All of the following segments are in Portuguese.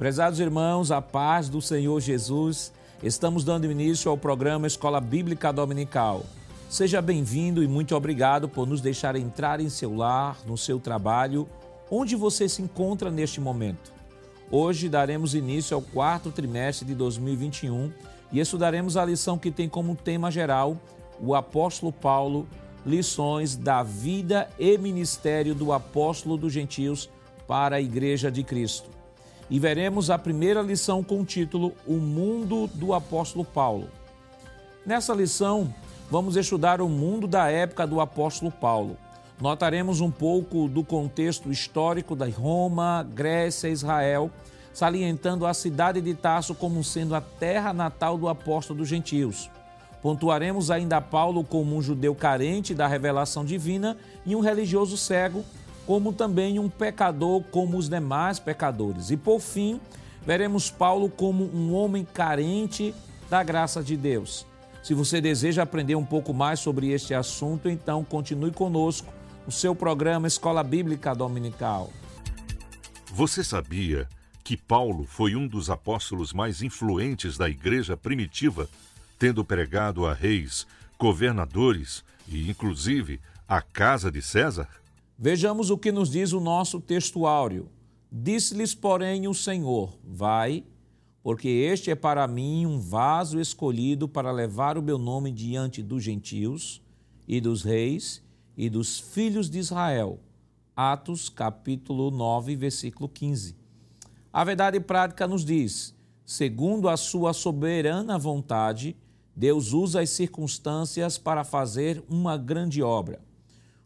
Prezados irmãos, a paz do Senhor Jesus, estamos dando início ao programa Escola Bíblica Dominical. Seja bem-vindo e muito obrigado por nos deixar entrar em seu lar, no seu trabalho, onde você se encontra neste momento. Hoje daremos início ao quarto trimestre de 2021 e estudaremos a lição que tem como tema geral o apóstolo Paulo, lições da vida e ministério do apóstolo dos gentios para a Igreja de Cristo e veremos a primeira lição com o título O Mundo do Apóstolo Paulo. Nessa lição, vamos estudar o mundo da época do apóstolo Paulo. Notaremos um pouco do contexto histórico da Roma, Grécia Israel, salientando a cidade de Tarso como sendo a terra natal do apóstolo dos gentios. Pontuaremos ainda Paulo como um judeu carente da revelação divina e um religioso cego como também um pecador como os demais pecadores. E por fim, veremos Paulo como um homem carente da graça de Deus. Se você deseja aprender um pouco mais sobre este assunto, então continue conosco no seu programa Escola Bíblica Dominical. Você sabia que Paulo foi um dos apóstolos mais influentes da igreja primitiva, tendo pregado a reis, governadores e, inclusive, a casa de César? Vejamos o que nos diz o nosso textuário. Disse-lhes, porém, o Senhor: Vai, porque este é para mim um vaso escolhido para levar o meu nome diante dos gentios e dos reis e dos filhos de Israel. Atos, capítulo 9, versículo 15. A verdade prática nos diz: segundo a sua soberana vontade, Deus usa as circunstâncias para fazer uma grande obra.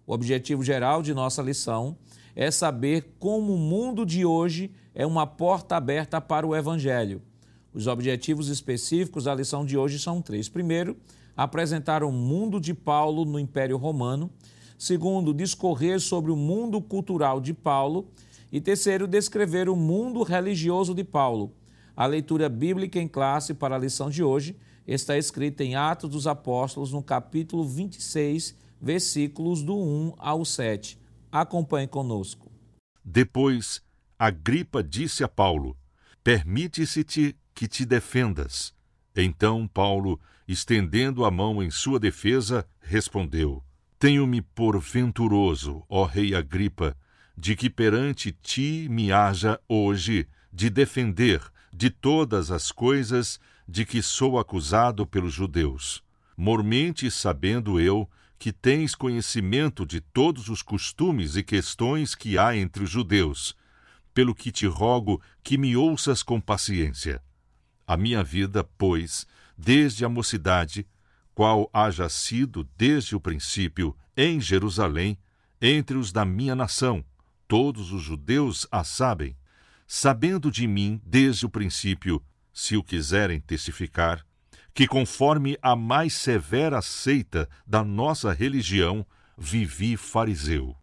O objetivo geral de nossa lição é saber como o mundo de hoje é uma porta aberta para o Evangelho. Os objetivos específicos da lição de hoje são três. Primeiro, apresentar o mundo de Paulo no Império Romano. Segundo, discorrer sobre o mundo cultural de Paulo. E terceiro, descrever o mundo religioso de Paulo. A leitura bíblica em classe para a lição de hoje está escrita em Atos dos Apóstolos, no capítulo 26, versículos do 1 ao 7. Acompanhe conosco. Depois, Agripa disse a Paulo: Permite-se-te que te defendas. Então Paulo, estendendo a mão em sua defesa, respondeu: Tenho-me por venturoso, ó rei Agripa, de que perante ti me haja hoje de defender de todas as coisas de que sou acusado pelos judeus. Mormente sabendo eu que tens conhecimento de todos os costumes e questões que há entre os judeus, pelo que te rogo que me ouças com paciência. A minha vida, pois, desde a mocidade, qual haja sido desde o princípio em Jerusalém, entre os da minha nação, todos os judeus a sabem, sabendo de mim desde o princípio, se o quiserem testificar, que, conforme a mais severa seita da nossa religião, vivi fariseu.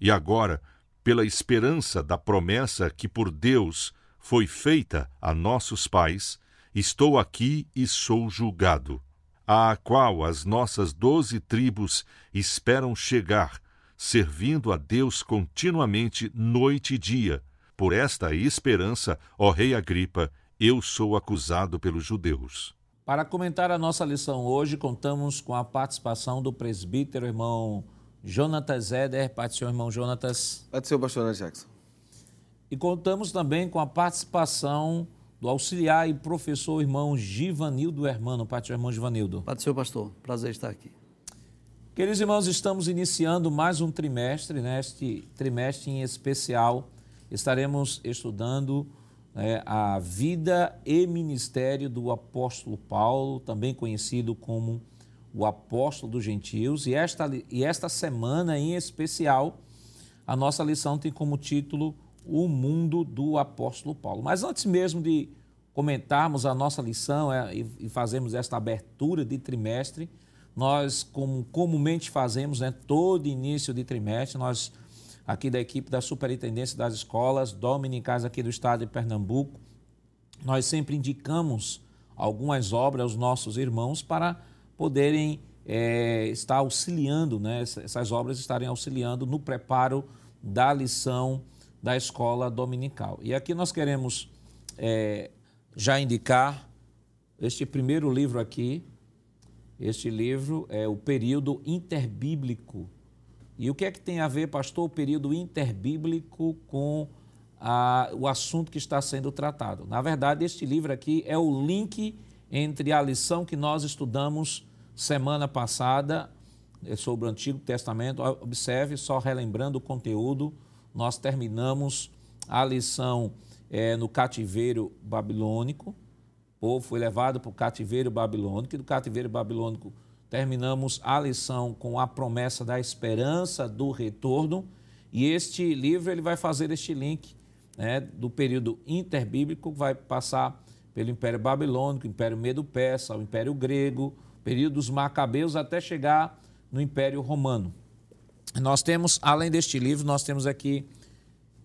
E agora, pela esperança da promessa que por Deus foi feita a nossos pais, estou aqui e sou julgado, a qual as nossas doze tribos esperam chegar, servindo a Deus continuamente noite e dia. Por esta esperança, ó Rei Agripa, eu sou acusado pelos judeus. Para comentar a nossa lição hoje, contamos com a participação do presbítero irmão Jonatas Eder. Do Senhor, irmão Jonatas. Pai do Senhor, pastor Jackson. E contamos também com a participação do auxiliar e professor irmão Givanildo Hermano. Do Senhor, irmão Givanildo. Pai do Senhor, pastor. Prazer estar aqui. Queridos irmãos, estamos iniciando mais um trimestre, neste trimestre em especial. Estaremos estudando né, a vida e ministério do apóstolo Paulo, também conhecido como o apóstolo dos gentios. E esta, e esta semana em especial, a nossa lição tem como título O Mundo do Apóstolo Paulo. Mas antes mesmo de comentarmos a nossa lição é, e, e fazermos esta abertura de trimestre, nós, como comumente fazemos, né, todo início de trimestre, nós aqui da equipe da Superintendência das Escolas Dominicais aqui do estado de Pernambuco. Nós sempre indicamos algumas obras aos nossos irmãos para poderem é, estar auxiliando, né, essas obras estarem auxiliando no preparo da lição da escola dominical. E aqui nós queremos é, já indicar este primeiro livro aqui. Este livro é o período interbíblico. E o que é que tem a ver, pastor, o período interbíblico com a, o assunto que está sendo tratado? Na verdade, este livro aqui é o link entre a lição que nós estudamos semana passada é sobre o Antigo Testamento. Observe, só relembrando o conteúdo, nós terminamos a lição é, no cativeiro babilônico. O povo foi levado para o cativeiro babilônico, e do cativeiro babilônico terminamos a lição com a promessa da esperança do retorno. E este livro ele vai fazer este link né, do período interbíblico, vai passar pelo Império Babilônico, Império Medo-Persa, o Império Grego, período dos Macabeus, até chegar no Império Romano. Nós temos, além deste livro, nós temos aqui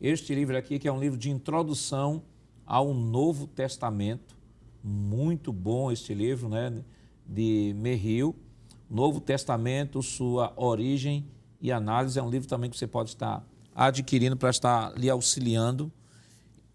este livro aqui, que é um livro de introdução ao Novo Testamento. Muito bom este livro, né? De Merrill. Novo Testamento, sua origem e análise. É um livro também que você pode estar adquirindo para estar lhe auxiliando.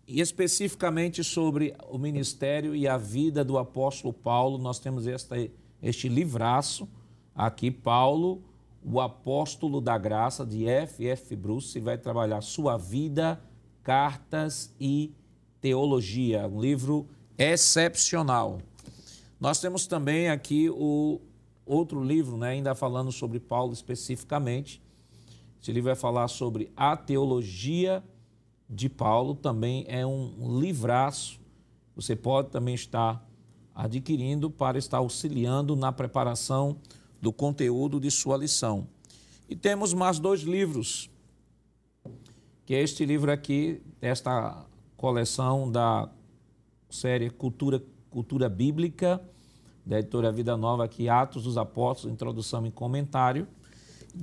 E especificamente sobre o ministério e a vida do apóstolo Paulo, nós temos esta, este livraço aqui, Paulo o apóstolo da graça de F. F. Bruce vai trabalhar sua vida, cartas e teologia, um livro excepcional. Nós temos também aqui o outro livro, né, ainda falando sobre Paulo especificamente. Esse livro vai falar sobre a teologia de Paulo, também é um livraço. Você pode também estar adquirindo para estar auxiliando na preparação do conteúdo de sua lição. E temos mais dois livros, que é este livro aqui, esta coleção da série Cultura, Cultura Bíblica, da editora Vida Nova, aqui, Atos dos Apóstolos, Introdução e Comentário.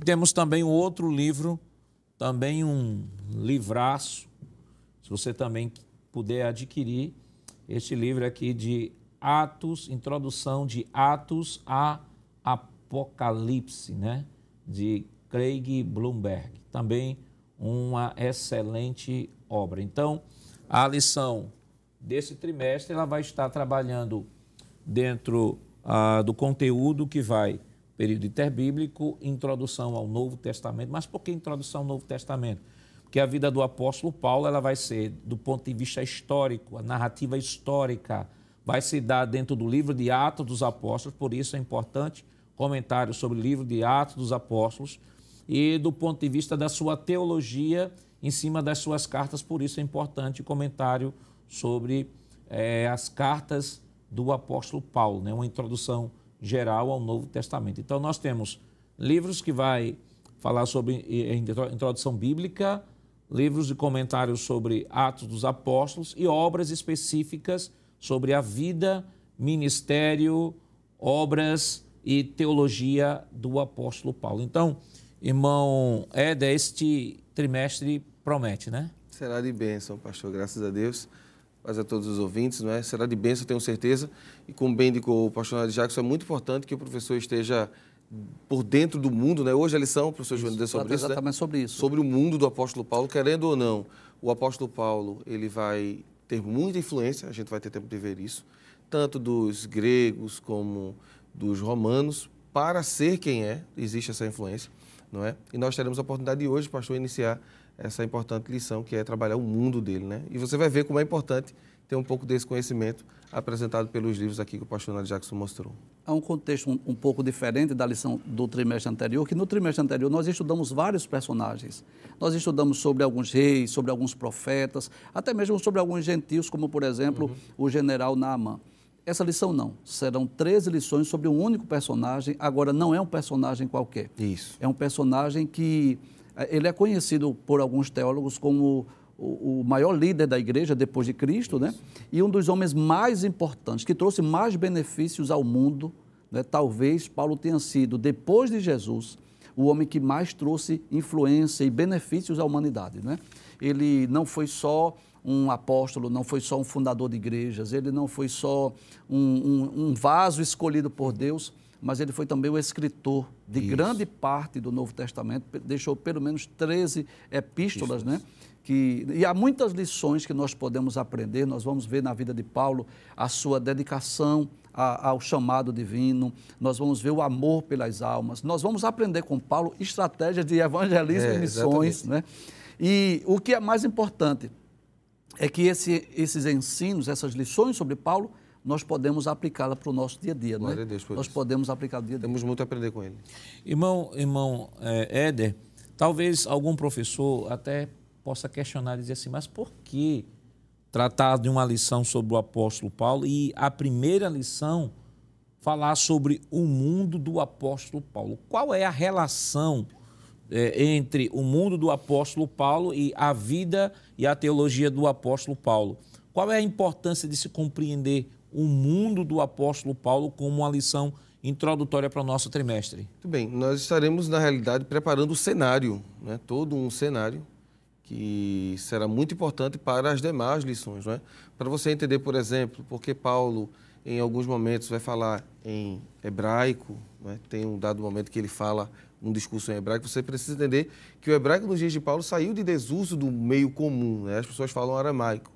Temos também um outro livro, também um livraço, se você também puder adquirir, este livro aqui de Atos, Introdução de Atos a Apocalipse, né? de Craig Bloomberg. Também uma excelente obra. Então, a lição desse trimestre ela vai estar trabalhando dentro ah, do conteúdo que vai período interbíblico, introdução ao Novo Testamento. Mas por que introdução ao Novo Testamento? Porque a vida do apóstolo Paulo ela vai ser, do ponto de vista histórico, a narrativa histórica, vai se dar dentro do livro de Atos dos Apóstolos, por isso é importante comentário sobre o livro de Atos dos Apóstolos e do ponto de vista da sua teologia em cima das suas cartas, por isso é importante comentário sobre é, as cartas do apóstolo Paulo, né? uma introdução geral ao Novo Testamento. Então nós temos livros que vai falar sobre introdução bíblica, livros de comentários sobre Atos dos Apóstolos e obras específicas sobre a vida, ministério, obras e teologia do apóstolo Paulo. Então, irmão Éder, este trimestre promete, né? Será de bênção, pastor, graças a Deus. Paz a todos os ouvintes, não é? Será de bênção, tenho certeza. E como bem indicou o pastor Nádio Jackson, é muito importante que o professor esteja por dentro do mundo, né? Hoje a lição, o professor João deu sobre isso, né? exatamente né? sobre isso. Sobre o mundo do apóstolo Paulo, querendo ou não, o apóstolo Paulo, ele vai ter muita influência, a gente vai ter tempo de ver isso, tanto dos gregos como dos romanos para ser quem é, existe essa influência, não é? E nós teremos a oportunidade de hoje, pastor, iniciar essa importante lição que é trabalhar o mundo dele, né? E você vai ver como é importante ter um pouco desse conhecimento apresentado pelos livros aqui que o pastor Nádio Jackson mostrou. Há um contexto um, um, pouco diferente da lição do trimestre anterior, que no trimestre anterior nós estudamos vários personagens. Nós estudamos sobre alguns reis, sobre alguns profetas, até mesmo sobre alguns gentios, como por exemplo uhum. o general Naaman. Essa lição não. Serão 13 lições sobre um único personagem. Agora, não é um personagem qualquer. Isso. É um personagem que. Eh, ele é conhecido por alguns teólogos como o, o maior líder da igreja depois de Cristo, né? E um dos homens mais importantes, que trouxe mais benefícios ao mundo. Né? Talvez Paulo tenha sido, depois de Jesus, o homem que mais trouxe influência e benefícios à humanidade, né? Ele não foi só um apóstolo, não foi só um fundador de igrejas, ele não foi só um, um, um vaso escolhido por Deus, mas ele foi também o escritor de Isso. grande parte do Novo Testamento, deixou pelo menos 13 epístolas, né? Que, e há muitas lições que nós podemos aprender, nós vamos ver na vida de Paulo a sua dedicação a- ao chamado divino, nós vamos ver o amor pelas almas, nós vamos aprender com Paulo estratégias de evangelismo É, e missões, exatamente. né? E o que é mais importante é que esse- esses ensinos, essas lições sobre Paulo, nós podemos aplicá-la para o nosso dia a dia, Glória né? a Deus por nós isso. podemos aplicar no dia a dia. Temos muito a aprender com ele. Irmão, irmão é, Éder, talvez algum professor até possa questionar e dizer assim, mas por que tratar de uma lição sobre o apóstolo Paulo e a primeira lição falar sobre o mundo do apóstolo Paulo? Qual é a relação é, entre o mundo do apóstolo Paulo e a vida e a teologia do apóstolo Paulo? Qual é a importância de se compreender o mundo do apóstolo Paulo como uma lição introdutória para o nosso trimestre? Muito bem, nós estaremos, na realidade, preparando o cenário, né? todo um cenário que será muito importante para as demais lições. Né? Para você entender, por exemplo, porque Paulo, em alguns momentos, vai falar em hebraico, né? tem um dado momento que ele fala um discurso em hebraico, você precisa entender que o hebraico nos dias de Paulo saiu de desuso do meio comum, né? as pessoas falam aramaico.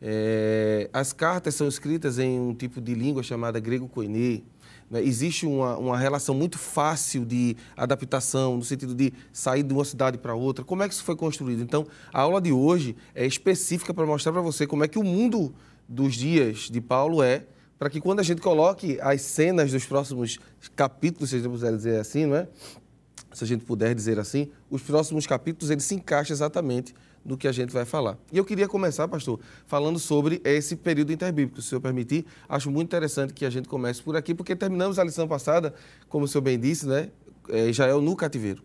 É, as cartas são escritas em um tipo de língua chamada grego koiné. né? Existe uma, uma relação muito fácil de adaptação, no sentido de sair de uma cidade para outra. Como é que isso foi construído? Então, a aula de hoje é específica para mostrar para você como é que o mundo dos dias de Paulo é, para que quando a gente coloque as cenas dos próximos capítulos, se a gente puder dizer assim, não é? se a gente puder dizer assim, os próximos capítulos eles se encaixam exatamente no que a gente vai falar. E eu queria começar, pastor, falando sobre esse período interbíblico, se o senhor permitir. Acho muito interessante que a gente comece por aqui, porque terminamos a lição passada, como o senhor bem disse, né? é, Israel no cativeiro.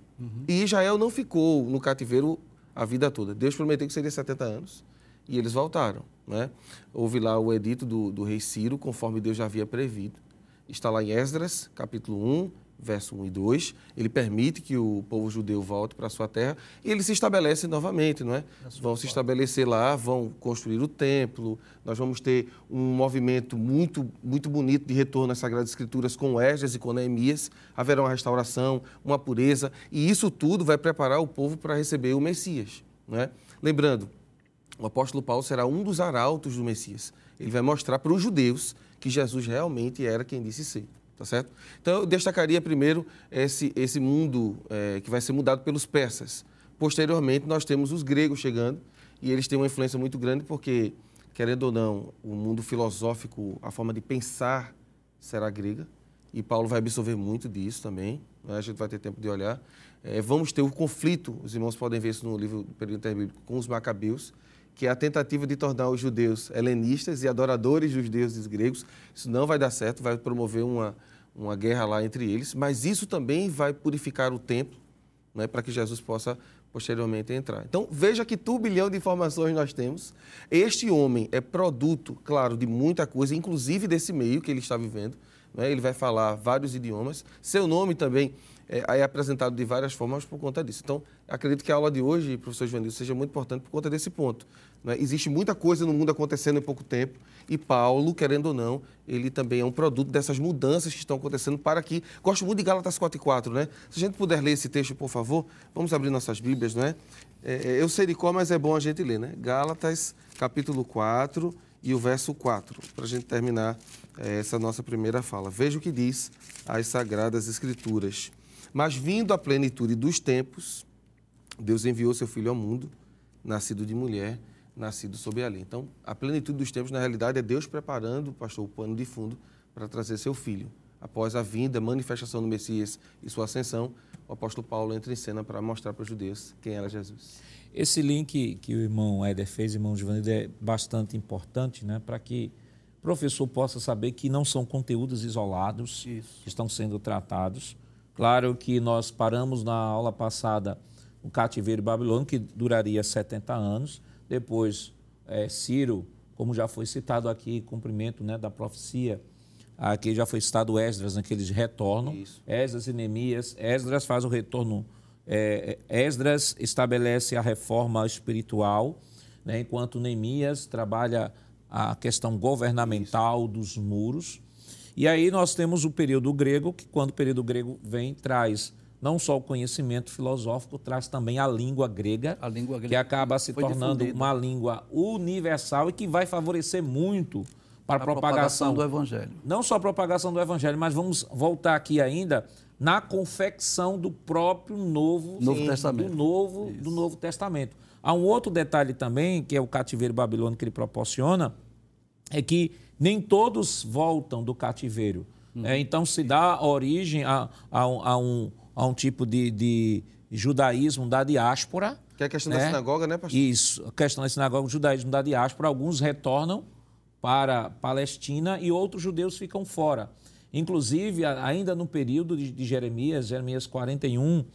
E Israel não ficou no cativeiro a vida toda. Deus prometeu que seria 70 anos e eles voltaram. Né? Houve lá o edito do, do rei Ciro, conforme Deus já havia prevido. Está lá em Esdras, capítulo 1, verso 1 e 2. Ele permite que o povo judeu volte para a sua terra e eles se estabelecem novamente, não é? Vão se estabelecer lá, vão construir o templo. Nós vamos ter um movimento muito, muito bonito de retorno às Sagradas Escrituras com Esdras e com Neemias. Haverá uma restauração, uma pureza e isso tudo vai preparar o povo para receber o Messias, não é? Lembrando, o apóstolo Paulo será um dos arautos do Messias. Ele vai mostrar para os judeus que Jesus realmente era quem disse ser. Tá certo? Então, eu destacaria primeiro esse, esse mundo eh, que vai ser mudado pelos persas. Posteriormente, nós temos os gregos chegando e eles têm uma influência muito grande porque, querendo ou não, o mundo filosófico, a forma de pensar será grega e Paulo vai absorver muito disso também. né? A gente vai ter tempo de olhar. Eh, vamos ter o conflito, os irmãos podem ver isso no livro do período interbíblico, com os macabeus, que é a tentativa de tornar os judeus helenistas e adoradores dos deuses gregos. Isso não vai dar certo, vai promover uma, uma guerra lá entre eles, mas isso também vai purificar o templo, né, para que Jesus possa posteriormente entrar. Então, veja que turbilhão de informações nós temos. Este homem é produto, claro, de muita coisa, inclusive desse meio que ele está vivendo. né? Ele vai falar vários idiomas. Seu nome também é, é apresentado de várias formas por conta disso. Então, acredito que a aula de hoje, professor Joanilson, seja muito importante por conta desse ponto. né? Existe muita coisa no mundo acontecendo em pouco tempo e Paulo, querendo ou não, ele também é um produto dessas mudanças que estão acontecendo para que... Gosto muito de Gálatas 4 e 4, né? Se a gente puder ler esse texto, por favor, vamos abrir nossas Bíblias, não é? É, eu sei de qual, mas é bom a gente ler, né? Gálatas, capítulo 4 e o verso 4, para a gente terminar eh, essa nossa primeira fala. Veja o que diz as Sagradas Escrituras. Mas vindo a plenitude dos tempos, Deus enviou seu Filho ao mundo, nascido de mulher, nascido sob a lei. Então, a plenitude dos tempos, na realidade, é Deus preparando, pastor, o pano de fundo para trazer seu Filho. Após a vinda, manifestação do Messias e sua ascensão, o apóstolo Paulo entra em cena para mostrar para os judeus quem era Jesus. Esse link que o irmão Éder fez, irmão Giovanni, é bastante importante, né, para que o professor possa saber que não são conteúdos isolados Isso. que estão sendo tratados. Claro que nós paramos na aula passada o cativeiro babilônico, que duraria 70 anos. Depois, eh, Ciro, como já foi citado aqui, cumprimento né, da profecia, aqui já foi citado Esdras, né, que eles retornam. Isso. Esdras e Neemias. Esdras faz o retorno. é, Esdras estabelece a reforma espiritual, né, enquanto Neemias trabalha a questão governamental dos muros. E aí nós temos o período grego, que quando o período grego vem, traz não só o conhecimento filosófico, traz também a língua grega, a língua grega que acaba se tornando difundida. uma língua universal e que vai favorecer muito para a propagação, propagação do evangelho. Não só a propagação do evangelho, mas vamos voltar aqui ainda na confecção do próprio Novo, novo sim, Testamento. Do novo, do novo Testamento. Há um outro detalhe também, que é o cativeiro babilônico que ele proporciona, é que nem todos voltam do cativeiro. Hum. É, então se dá origem a, a, a um a um tipo de, de judaísmo da diáspora. Que é a questão né? da sinagoga, né, pastor? Isso, a questão da sinagoga, o judaísmo da diáspora. Alguns retornam para a Palestina e outros judeus ficam fora. Inclusive, ainda no período de, de Jeremias, Jeremias 41,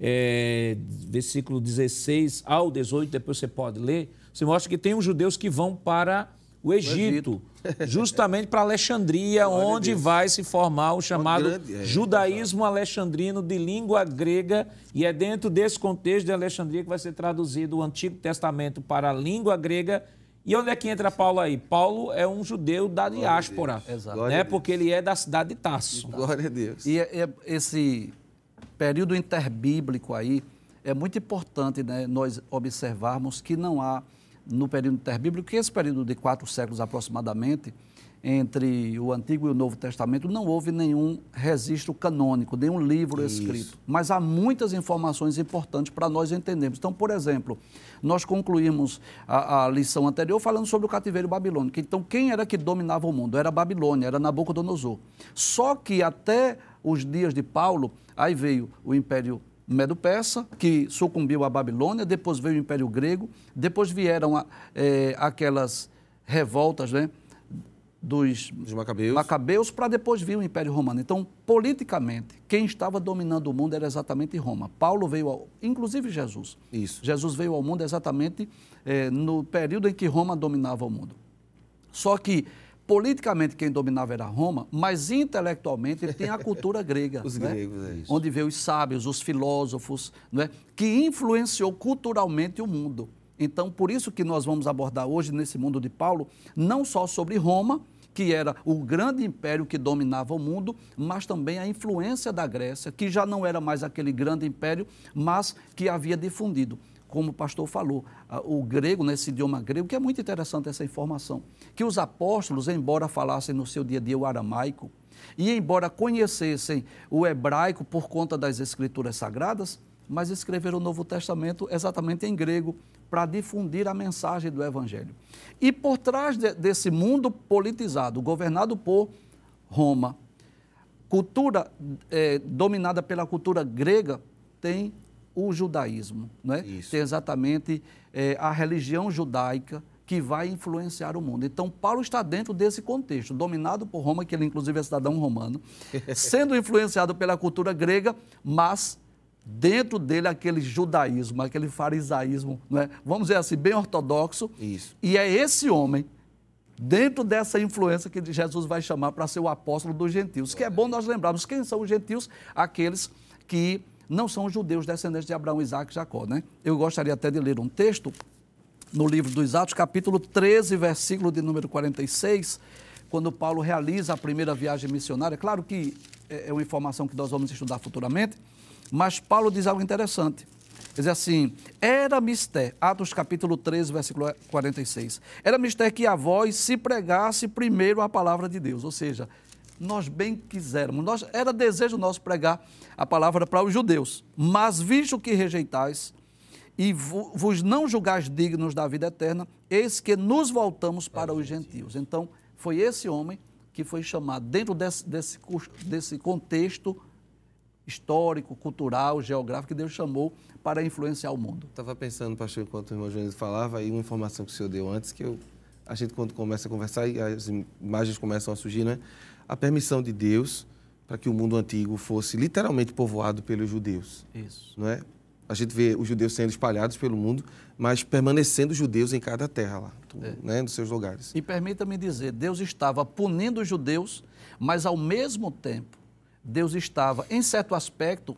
é, versículo 16 ao 18, depois você pode ler, você mostra que tem os judeus que vão para o Egito, o Egito. justamente para Alexandria, onde vai se formar o chamado grande, é, judaísmo alexandrino de língua grega, e é dentro desse contexto de Alexandria que vai ser traduzido o Antigo Testamento para a língua grega. E onde é que entra Paulo aí? Paulo é um judeu da diáspora, né? porque ele é da cidade de Tarso. Glória a Deus. E é, é, esse período interbíblico aí é muito importante né, nós observarmos que não há no período interbíblico, que esse período de quatro séculos aproximadamente, entre o Antigo e o Novo Testamento, não houve nenhum registro canônico, nenhum livro Isso. escrito. Mas há muitas informações importantes para nós entendermos. Então, por exemplo, nós concluímos a, a, lição anterior falando sobre o cativeiro babilônico. Então, quem era que dominava o mundo? Era a Babilônia, era Nabucodonosor. Só que até os dias de Paulo, aí veio o Império Medo-Persa, que sucumbiu à Babilônia, depois veio o Império Grego, depois vieram é, aquelas revoltas né, dos, dos macabeus, macabeus para depois vir o Império Romano. Então, politicamente, quem estava dominando o mundo era exatamente Roma. Paulo veio, ao, inclusive Jesus. Isso. Jesus veio ao mundo exatamente é, no período em que Roma dominava o mundo. Só que politicamente quem dominava era Roma, mas intelectualmente ele tem a cultura grega. os né? gregos, é isso. Onde veio os sábios, os filósofos, é? que influenciou culturalmente o mundo. Então, por isso que nós vamos abordar hoje, nesse mundo de Paulo, não só sobre Roma, que era o grande império que dominava o mundo, mas também a influência da Grécia, que já não era mais aquele grande império, mas que havia difundido como o pastor falou, o grego, nesse idioma grego, que é muito interessante essa informação, que os apóstolos, embora falassem no seu dia a dia o aramaico, e embora conhecessem o hebraico por conta das escrituras sagradas, mas escreveram o Novo Testamento exatamente em grego, para difundir a mensagem do Evangelho. E por trás de, desse mundo politizado, governado por Roma, cultura é, dominada pela cultura grega, tem o judaísmo. Né? Tem exatamente é, a religião judaica que vai influenciar o mundo. Então, Paulo está dentro desse contexto, dominado por Roma, que ele inclusive é cidadão romano, sendo influenciado pela cultura grega, mas dentro dele aquele judaísmo, aquele farisaísmo, é? vamos dizer assim, bem ortodoxo. Isso. E é esse homem, dentro dessa influência, que Jesus vai chamar para ser o apóstolo dos gentios. Que é bom nós lembrarmos quem são os gentios, aqueles que não são judeus descendentes de Abraão, Isaac e Jacó. Né? Eu gostaria até de ler um texto no livro dos Atos, capítulo 13, versículo de número 46, quando Paulo realiza a primeira viagem missionária. Claro que é, é uma informação que nós vamos estudar futuramente, mas Paulo diz algo interessante. Diz assim: Era mistério, Atos capítulo 13, versículo 46. Era mistério que a voz se pregasse primeiro a palavra de Deus, ou seja, nós bem quisermos. Nós, era desejo nosso pregar a palavra para os judeus. Mas visto que rejeitais e vos não julgais dignos da vida eterna, eis que nos voltamos para os gentios. Então, foi esse homem que foi chamado, dentro desse, desse, desse contexto histórico, cultural, geográfico, que Deus chamou para influenciar o mundo. Estava pensando, pastor, enquanto o irmão Jones falava, e uma informação que o senhor deu antes, que eu, a gente, quando começa a conversar, e as imagens começam a surgir, né? A permissão de Deus para que o mundo antigo fosse literalmente povoado pelos judeus. Isso. Não é? A gente vê os judeus sendo espalhados pelo mundo, mas permanecendo judeus em cada terra lá, é. né, nos seus lugares. E permita-me dizer, Deus estava punindo os judeus, mas ao mesmo tempo, Deus estava, em certo aspecto,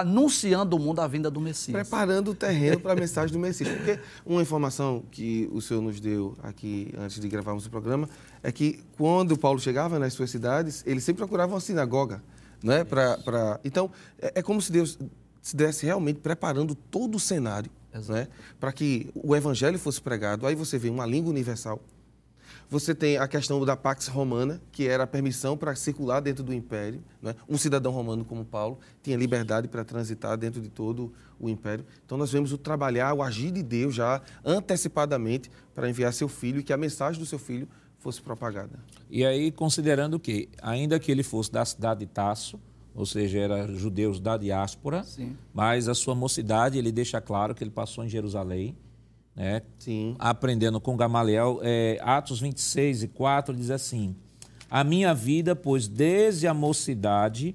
anunciando o mundo a vinda do Messias. Preparando o terreno para a mensagem do Messias. Porque uma informação que o senhor nos deu aqui antes de gravarmos o programa é que quando Paulo chegava nas suas cidades, ele sempre procurava uma sinagoga. Né? Pra, pra... Então, é, é como se Deus se desse realmente preparando todo o cenário né? para que o evangelho fosse pregado. Aí você vê uma língua universal. Você tem a questão da Pax Romana, que era a permissão para circular dentro do império. Né? Um cidadão romano como Paulo tinha liberdade para transitar dentro de todo o império. Então nós vemos o trabalhar, o agir de Deus já antecipadamente para enviar seu filho e que a mensagem do seu filho fosse propagada. E aí, considerando que, ainda que ele fosse da cidade de Tasso, ou seja, era judeus da diáspora, Sim. mas a sua mocidade, ele deixa claro que ele passou em Jerusalém, né? Sim. aprendendo com Gamaliel. É, Atos 26 e 4 diz assim: A minha vida, pois desde a mocidade,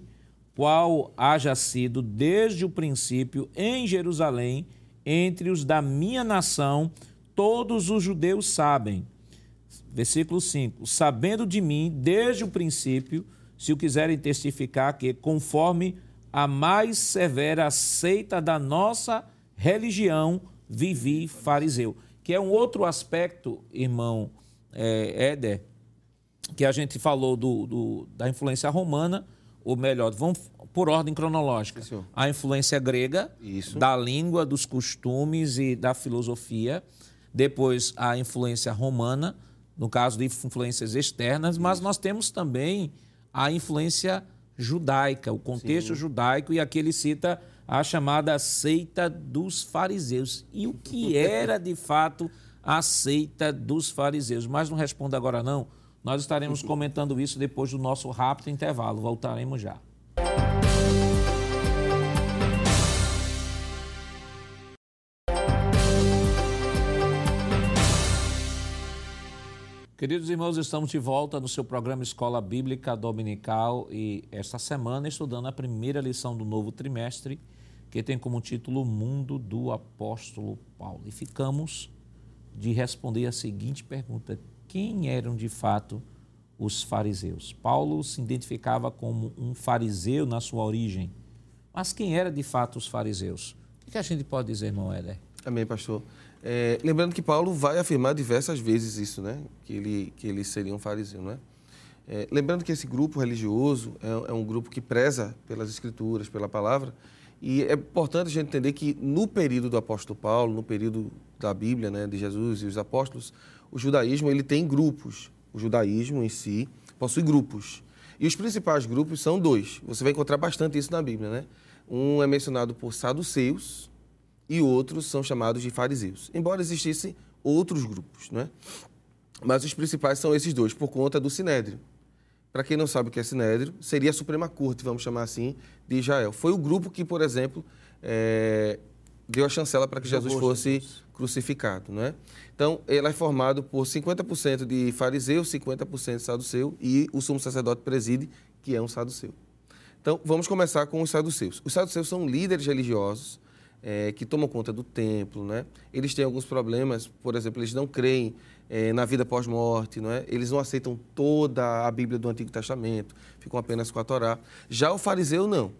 qual haja sido desde o princípio em Jerusalém, entre os da minha nação, todos os judeus sabem. Versículo 5: Sabendo de mim desde o princípio, se o quiserem testificar, que conforme a mais severa seita da nossa religião, vivi fariseu. Que é um outro aspecto, irmão é, Éder, que a gente falou do, do, da influência romana, ou melhor, vamos por ordem cronológica. Isso. A influência grega, Isso. da língua, dos costumes e da filosofia. Depois, a influência romana, no caso de influências externas, mas nós temos também a influência judaica, o contexto Sim. judaico, e aqui ele cita a chamada seita dos fariseus. E o que era de fato a seita dos fariseus? Mas não responda agora não. Nós estaremos comentando isso depois do nosso rápido intervalo. Voltaremos já. Queridos irmãos, estamos de volta no seu programa Escola Bíblica Dominical e esta semana estudando a primeira lição do novo trimestre, que tem como título Mundo do Apóstolo Paulo. E ficamos de responder a seguinte pergunta: quem eram de fato os fariseus? Paulo se identificava como um fariseu na sua origem, mas quem eram de fato os fariseus? O que a gente pode dizer, irmão Éder? Amém, pastor. É, lembrando que Paulo vai afirmar diversas vezes isso, né? Que ele, que ele seria um fariseu, né? É, lembrando que esse grupo religioso é, é, um grupo que preza pelas escrituras, pela palavra, e é importante a gente entender que no período do apóstolo Paulo, no período da Bíblia, né, de Jesus e os apóstolos, o judaísmo ele tem grupos. O judaísmo em si possui grupos. E os principais grupos são dois. Você vai encontrar bastante isso na Bíblia, né? Um é mencionado por saduceus, e outros são chamados de fariseus. Embora existissem outros grupos, né? Mas os principais são esses dois, por conta do Sinédrio. Para quem não sabe o que é Sinédrio, seria a Suprema Corte, vamos chamar assim, de Israel. Foi o grupo que, por exemplo, é, deu a chancela para que Jesus fosse crucificado. Né? Então, ele é formado por 50% de fariseu, 50% de saduceu e o sumo sacerdote preside, que é um saduceu. Então, vamos começar com os saduceus. Os saduceus são líderes religiosos é, que tomam conta do templo, né? Eles têm alguns problemas, por exemplo, eles não creem é, na vida pós-morte, não é? Eles não aceitam toda a Bíblia do Antigo Testamento, ficam apenas com a Torá. Já o fariseu não.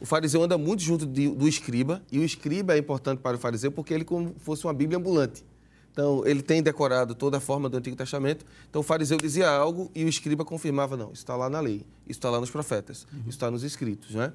O fariseu anda muito junto de, do escriba, e o escriba é importante para o fariseu porque ele como fosse uma Bíblia ambulante. Então, ele tem decorado toda a forma do Antigo Testamento. Então, o fariseu dizia algo e o escriba confirmava, não, isso está lá na lei, isso está lá nos profetas, uhum. isso está nos escritos, não é?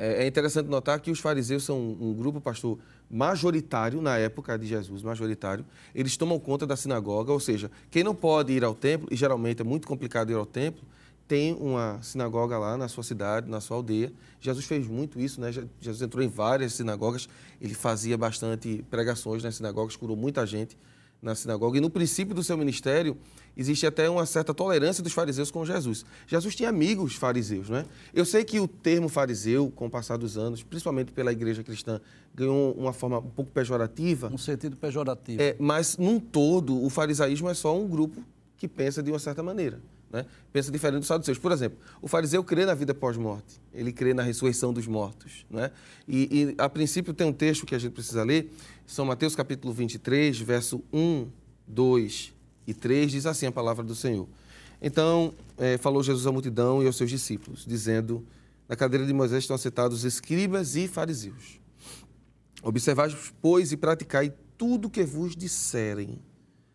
É, é interessante notar que os fariseus são um grupo, pastor, majoritário na época de Jesus, majoritário. Eles tomam conta da sinagoga, ou seja, quem não pode ir ao templo, e geralmente é muito complicado ir ao templo, tem uma sinagoga lá na sua cidade, na sua aldeia. Jesus fez muito isso, né? Jesus entrou em várias sinagogas, ele fazia bastante pregações nas sinagogas, curou muita gente na sinagoga. E no princípio do seu ministério, existe até uma certa tolerância dos fariseus com Jesus. Jesus tinha amigos fariseus, não é? Eu sei que o termo fariseu, com o passar dos anos, principalmente pela igreja cristã, ganhou uma forma um pouco pejorativa. Um sentido pejorativo. É, mas, num todo, o farisaísmo é só um grupo que pensa de uma certa maneira. Né? Pensa diferente dos saduceus. Por exemplo, o fariseu crê na vida pós-morte, ele crê na ressurreição dos mortos. Né? E, e, a princípio, tem um texto que a gente precisa ler, São Mateus capítulo 23, verso 1, 2 e 3, diz assim a palavra do Senhor. Então, é, falou Jesus à multidão e aos seus discípulos, dizendo, Na cadeira de Moisés estão sentados escribas e fariseus. Observai, pois, e praticai tudo o que vos disserem,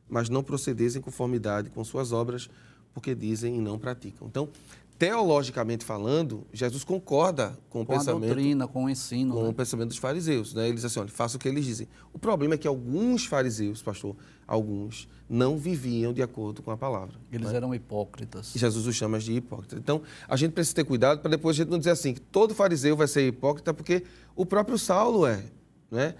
mas não procedeis em conformidade com suas obras, porque dizem e não praticam. Então, teologicamente falando, Jesus concorda com o com pensamento. a doutrina, com o ensino. Com né? o pensamento dos fariseus. Né? Eles dizem assim: olha, faça o que eles dizem. O problema é que alguns fariseus, pastor, alguns, não viviam de acordo com a palavra. Eles né? eram hipócritas. E Jesus os chama de hipócritas. Então, a gente precisa ter cuidado para depois a gente não dizer assim que todo fariseu vai ser hipócrita, porque o próprio Saulo é. Né?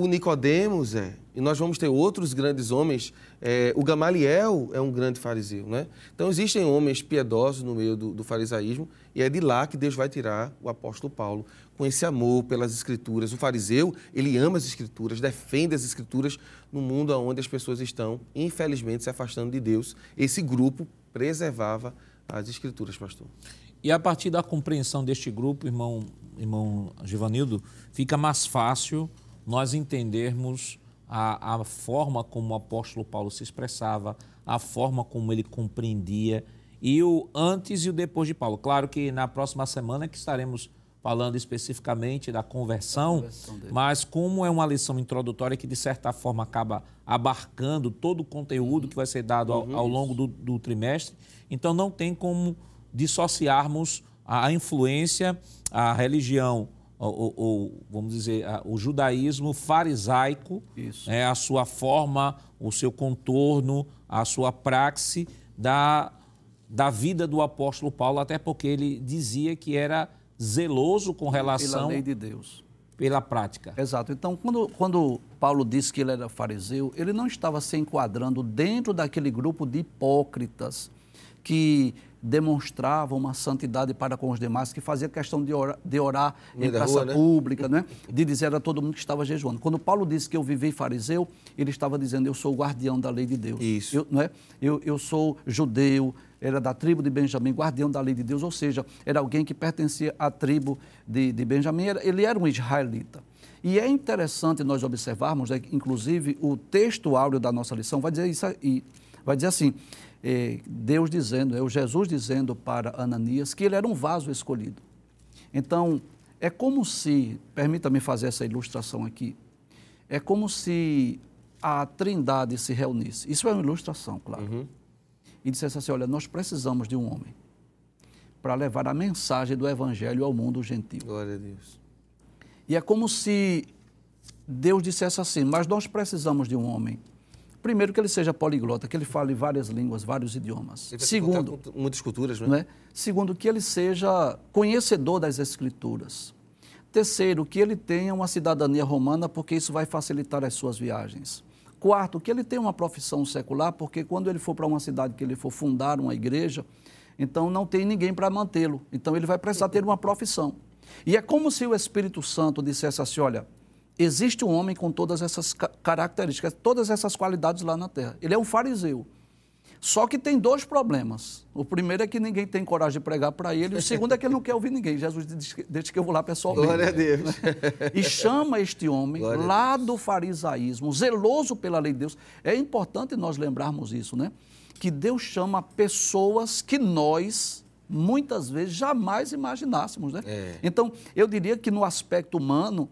O Nicodemos é. E nós vamos ter outros grandes homens. É, o Gamaliel é um grande fariseu. Né? Então, existem homens piedosos no meio do, do farisaísmo, e é de lá que Deus vai tirar o apóstolo Paulo, com esse amor pelas escrituras. O fariseu, ele ama as escrituras, defende as escrituras no mundo onde as pessoas estão, infelizmente, se afastando de Deus. Esse grupo preservava as escrituras, pastor. E a partir da compreensão deste grupo, irmão, irmão Givanildo, fica mais fácil nós entendermos a, a forma como o apóstolo Paulo se expressava, a forma como ele compreendia e o antes e o depois de Paulo. Claro que na próxima semana que estaremos falando especificamente da conversão, conversão mas como é uma lição introdutória que de certa forma acaba abarcando todo o conteúdo que vai ser dado ao, ao longo do, do trimestre, então não tem como dissociarmos a influência, a religião ou, ou, vamos dizer, o judaísmo farisaico, Isso. né, a sua forma, o seu contorno, a sua praxe da, da vida do apóstolo Paulo, até porque ele dizia que era zeloso com Pela relação lei de Deus. pela prática. Exato. Então, quando, quando Paulo disse que ele era fariseu, ele não estava se enquadrando dentro daquele grupo de hipócritas que demonstravam uma santidade para com os demais, que fazia questão de orar, de orar em praça rua, né? pública, né? de dizer a todo mundo que estava jejuando. Quando Paulo disse que eu vivi fariseu, ele estava dizendo eu sou o guardião da lei de Deus. Isso. Eu, não é? eu, eu sou judeu, era da tribo de Benjamim, guardião da lei de Deus, ou seja, era alguém que pertencia à tribo de, de Benjamim, ele era um israelita. E é interessante nós observarmos, né, que, inclusive, o texto áureo da nossa lição vai dizer isso aí, vai dizer assim, Deus dizendo, é o Jesus dizendo para Ananias que ele era um vaso escolhido. Então, é como se, permita-me fazer essa ilustração aqui, é como se a trindade se reunisse. Isso é uma ilustração, claro. E dissesse assim: olha, nós precisamos de um homem para levar a mensagem do evangelho ao mundo gentil. Glória a Deus. E é como se Deus dissesse assim: mas nós precisamos de um homem. Primeiro, que ele seja poliglota, que ele fale várias línguas, vários idiomas. Segundo, muitas culturas, né? não é? Segundo, que ele seja conhecedor das Escrituras. Terceiro, que ele tenha uma cidadania romana, porque isso vai facilitar as suas viagens. Quarto, que ele tenha uma profissão secular, porque quando ele for para uma cidade que ele for fundar uma igreja, então não tem ninguém para mantê-lo. Então ele vai precisar ter uma profissão. E é como se o Espírito Santo dissesse assim: olha, existe um homem com todas essas ca- características, todas essas qualidades lá na terra. Ele é um fariseu. Só que tem dois problemas. O primeiro é que ninguém tem coragem de pregar para ele, o segundo é que ele não quer ouvir ninguém. Jesus diz que- deixa que eu vou lá pessoalmente. Glória a Deus. E chama este homem Glória lá do farisaísmo, zeloso pela lei de Deus. É importante nós lembrarmos isso, né? Que Deus chama pessoas que nós, muitas vezes, jamais imaginássemos, né? É. Então, eu diria que no aspecto humano,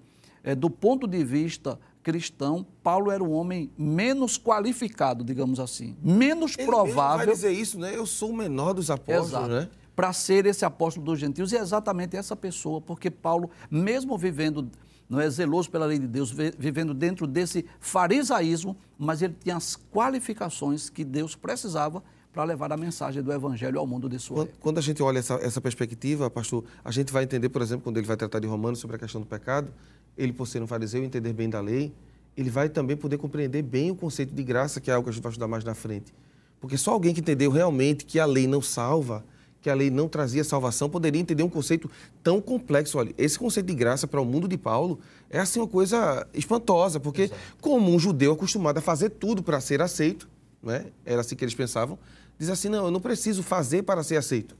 eh, do ponto de vista cristão, Paulo era um homem menos qualificado, digamos assim, menos Ele mesmo vai provável dizer isso, né? Eu sou o menor dos apóstolos, Exato. né? Para ser esse apóstolo dos gentios, e é exatamente essa pessoa, porque Paulo, mesmo vivendo, não é zeloso pela lei de Deus, vi- vivendo dentro desse farisaísmo, mas ele tinha as qualificações que Deus precisava para levar a mensagem do evangelho ao mundo de sua Quando, época. quando a gente olha essa, essa perspectiva, pastor, a gente vai entender, por exemplo, quando ele vai tratar de Romanos sobre a questão do pecado, ele, por ser um fariseu e entender bem da lei, ele vai também poder compreender bem o conceito de graça, que é algo que a gente vai estudar mais na frente. Porque só alguém que entendeu realmente que a lei não salva, que a lei não trazia salvação, poderia entender um conceito tão complexo. Olha, esse conceito de graça para o mundo de Paulo é assim uma coisa espantosa, porque como um judeu acostumado a fazer tudo para ser aceito, né? era assim que eles pensavam, diz assim, não, eu não preciso fazer para ser aceito,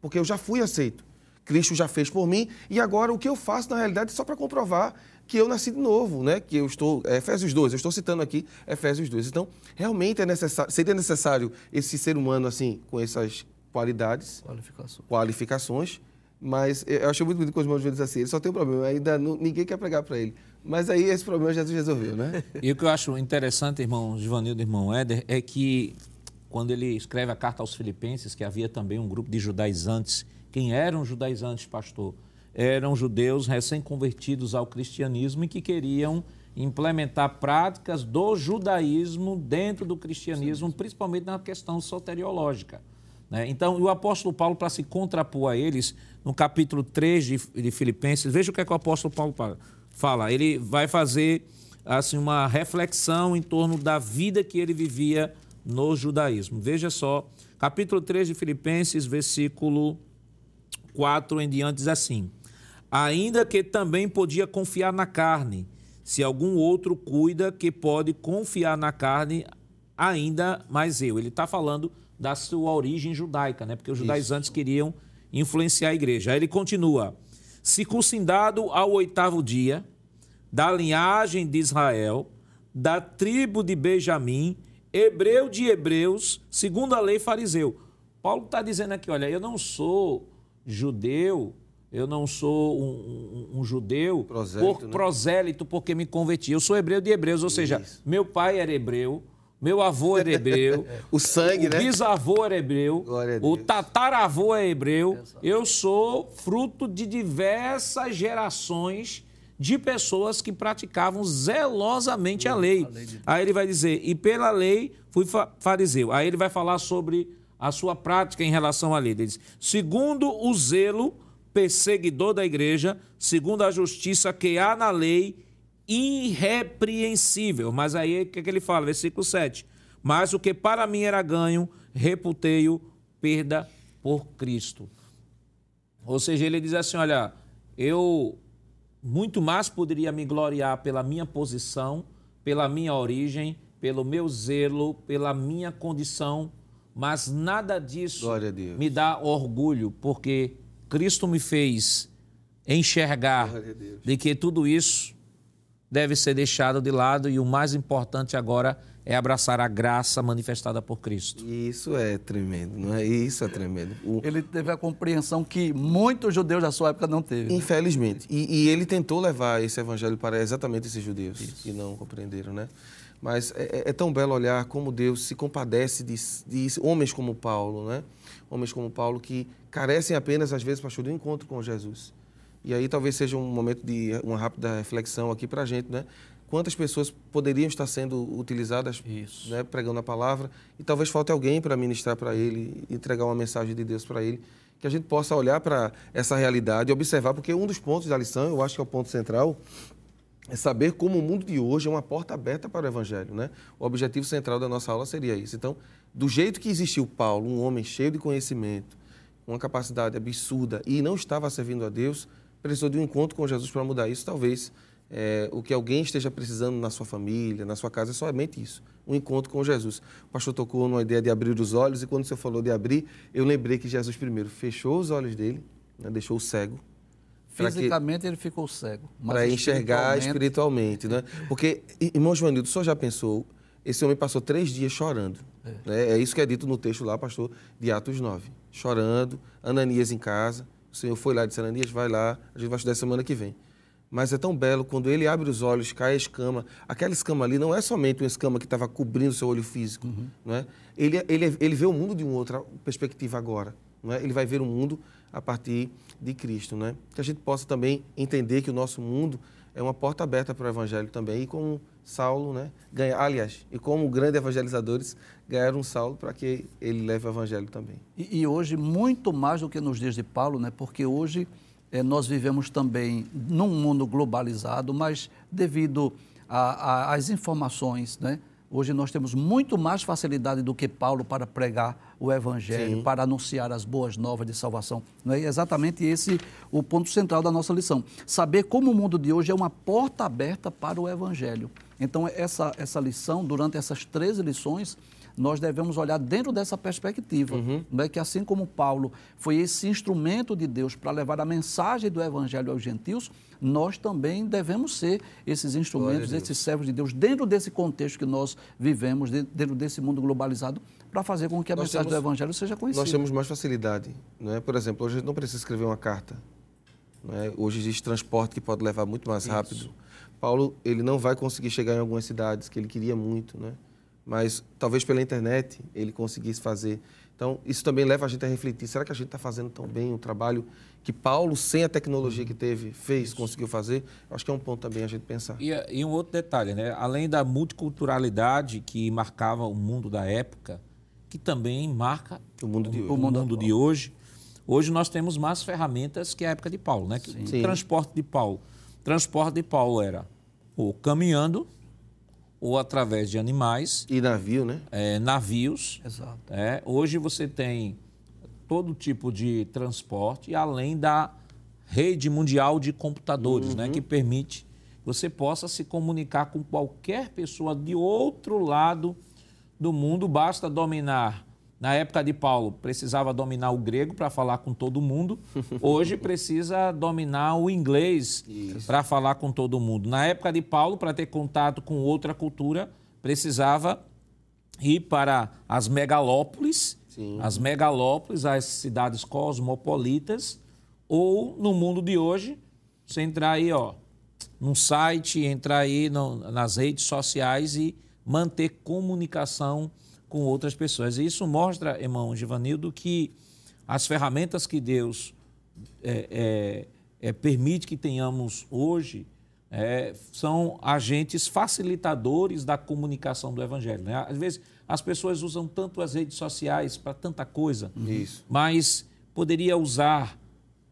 porque eu já fui aceito. Cristo já fez por mim e agora o que eu faço na realidade é só para comprovar que eu nasci de novo, né? Que eu estou é, Efésios 2, eu estou citando aqui Efésios 2. Então, realmente é necessário, seria necessário esse ser humano assim com essas qualidades, Qualificação. qualificações Mas eu achei muito bonito com os irmãos dizem assim, ele só tem um problema, ainda não, ninguém quer pregar para ele. Mas aí esse problema Jesus resolveu, né? E o que eu acho interessante, irmão Givanildo irmão Éder, é que quando ele escreve a carta aos Filipenses, que havia também um grupo de judaizantes. Quem eram judaizantes, pastor? Eram judeus recém-convertidos ao cristianismo e que queriam implementar práticas do judaísmo dentro do cristianismo, principalmente na questão soteriológica. Né? Então, o apóstolo Paulo, para se contrapor a eles, no capítulo 3 de, de Filipenses, veja o que, é que o apóstolo Paulo fala. Ele vai fazer assim, uma reflexão em torno da vida que ele vivia no judaísmo. Veja só, capítulo 3 de Filipenses, versículo 4 em diante, diz assim: Ainda que também podia confiar na carne, se algum outro cuida que pode confiar na carne, ainda mais eu. Ele está falando da sua origem judaica, né? Porque os judaizantes queriam influenciar a igreja. Aí ele continua: circuncindado ao oitavo dia, da linhagem de Israel, da tribo de Benjamim, hebreu de hebreus, segundo a lei fariseu. Paulo está dizendo aqui: olha, eu não sou judeu, eu não sou um, um, um judeu prosélito, por né? prosélito porque me converti. Eu sou hebreu de hebreus, ou Isso. seja, meu pai era hebreu, meu avô era hebreu. o sangue, o né? bisavô era hebreu. O tataravô é hebreu. Eu sou fruto de diversas gerações de pessoas que praticavam zelosamente a lei. a lei Aí ele vai dizer, e pela lei fui fariseu. Aí ele vai falar sobre a sua prática em relação à lei. Ele diz, segundo o zelo perseguidor da igreja, segundo a justiça que há na lei, irrepreensível. Mas aí o que, é que ele fala? Versículo 7. Mas o que para mim era ganho, reputei-o perda por Cristo. Ou seja, ele diz assim: olha, eu muito mais poderia me gloriar pela minha posição, pela minha origem, pelo meu zelo, pela minha condição, mas nada disso me dá orgulho, porque Cristo me fez enxergar de que tudo isso deve ser deixado de lado e o mais importante agora é abraçar a graça manifestada por Cristo. Isso é tremendo, não é? Isso é tremendo. O... Ele teve a compreensão que muitos judeus da sua época não teve. Infelizmente. E, e ele tentou levar esse evangelho para exatamente esses judeus Isso. que não compreenderam, né? Mas é, é, é, tão belo olhar como Deus se compadece de, de, homens como Paulo, né? Homens como Paulo que carecem apenas, às vezes, pastor, do encontro com Jesus. E aí talvez seja um momento de uma rápida reflexão aqui para a gente, né? quantas pessoas poderiam estar sendo utilizadas né, pregando a palavra e talvez falte alguém para ministrar para ele, entregar uma mensagem de Deus para ele, que a gente possa olhar para essa realidade e observar, porque um dos pontos da lição, eu acho que é o ponto central, é saber como o mundo de hoje é uma porta aberta para o Evangelho. Né? O objetivo central da nossa aula seria isso. Então, do jeito que existiu Paulo, um homem cheio de conhecimento, uma capacidade absurda e não estava servindo a Deus, precisou de um encontro com Jesus para mudar isso, talvez é, o que alguém esteja precisando na sua família, na sua casa, é somente isso, um encontro com Jesus. O pastor tocou numa ideia de abrir os olhos, e quando você falou de abrir, eu lembrei que Jesus primeiro fechou os olhos dele, né, deixou o cego. Fisicamente que, ele ficou cego. Para enxergar espiritualmente. né? Porque, irmão Joanildo, o senhor já pensou, esse homem passou três dias chorando. É. Né? é isso que é dito no texto lá, pastor, de Atos 9. Chorando, Ananias em casa. O Senhor foi lá e disse, Ananias, vai lá, a gente vai estudar semana que vem. Mas é tão belo quando ele abre os olhos, cai a escama. Aquela escama ali não é somente uma escama que estava cobrindo o seu olho físico. Uhum. Não é? ele, ele, ele vê o mundo de uma outra perspectiva agora. Não é? Ele vai ver o mundo a partir de Cristo. Não é? Que a gente possa também entender que o nosso mundo é uma porta aberta para o Evangelho também. E como Saulo, né, ganha, aliás, e como grandes evangelizadores, ganharam Saulo para que ele leve o Evangelho também. E, e hoje, muito mais do que nos dias de Paulo, né, porque hoje é, nós vivemos também num mundo globalizado, mas devido às informações, né? Hoje nós temos muito mais facilidade do que Paulo para pregar o Evangelho, Sim. para anunciar as boas novas de salvação. Não é exatamente esse o ponto central da nossa lição. Saber como o mundo de hoje é uma porta aberta para o Evangelho. Então, essa, essa lição, durante essas 13 lições, nós devemos olhar dentro dessa perspectiva. Uhum. Né? Que assim como Paulo foi esse instrumento de Deus para levar a mensagem do Evangelho aos gentios, nós também devemos ser esses instrumentos, esses servos de Deus, dentro desse contexto que nós vivemos, dentro desse mundo globalizado, para fazer com que a nós mensagem temos, do Evangelho seja conhecida. Nós temos mais facilidade. Não é? Por exemplo, hoje a gente não precisa escrever uma carta. É? Hoje existe transporte que pode levar muito mais rápido. Isso. Paulo ele não vai conseguir chegar em algumas cidades que ele queria muito, né? Mas talvez pela internet ele conseguisse fazer. Então, isso também leva a gente a refletir: será que a gente está fazendo tão bem o trabalho que Paulo, sem a tecnologia que teve, fez, conseguiu fazer? Acho que é um ponto também a gente pensar. E, e um outro detalhe, né? além da multiculturalidade que marcava o mundo da época, que também marca o mundo de, o, o mundo, mundo de hoje, hoje nós temos mais ferramentas que a época de Paulo. Né? Sim. O transporte de Paulo. O transporte de Paulo era ou caminhando ou através de animais. E navio, né? É, navios. Exato. É, hoje você tem todo tipo de transporte, além da rede mundial de computadores, né, uhum. né, que permite que você possa se comunicar com qualquer pessoa de outro lado do mundo, basta dominar. Na época de Paulo, precisava dominar o grego para falar com todo mundo. Hoje precisa dominar o inglês para falar com todo mundo. Na época de Paulo, para ter contato com outra cultura, precisava ir para as megalópolis, Sim. as megalópolis, as cidades cosmopolitas, ou no mundo de hoje, você entrar aí, ó, num site, entrar aí no, nas redes sociais e manter comunicação com outras pessoas. E isso mostra, irmão Givanildo, que as ferramentas que Deus é, é, é, permite que tenhamos hoje é, são agentes facilitadores da comunicação do Evangelho. Né? Às vezes as pessoas usam tanto as redes sociais para tanta coisa, Isso. mas poderia usar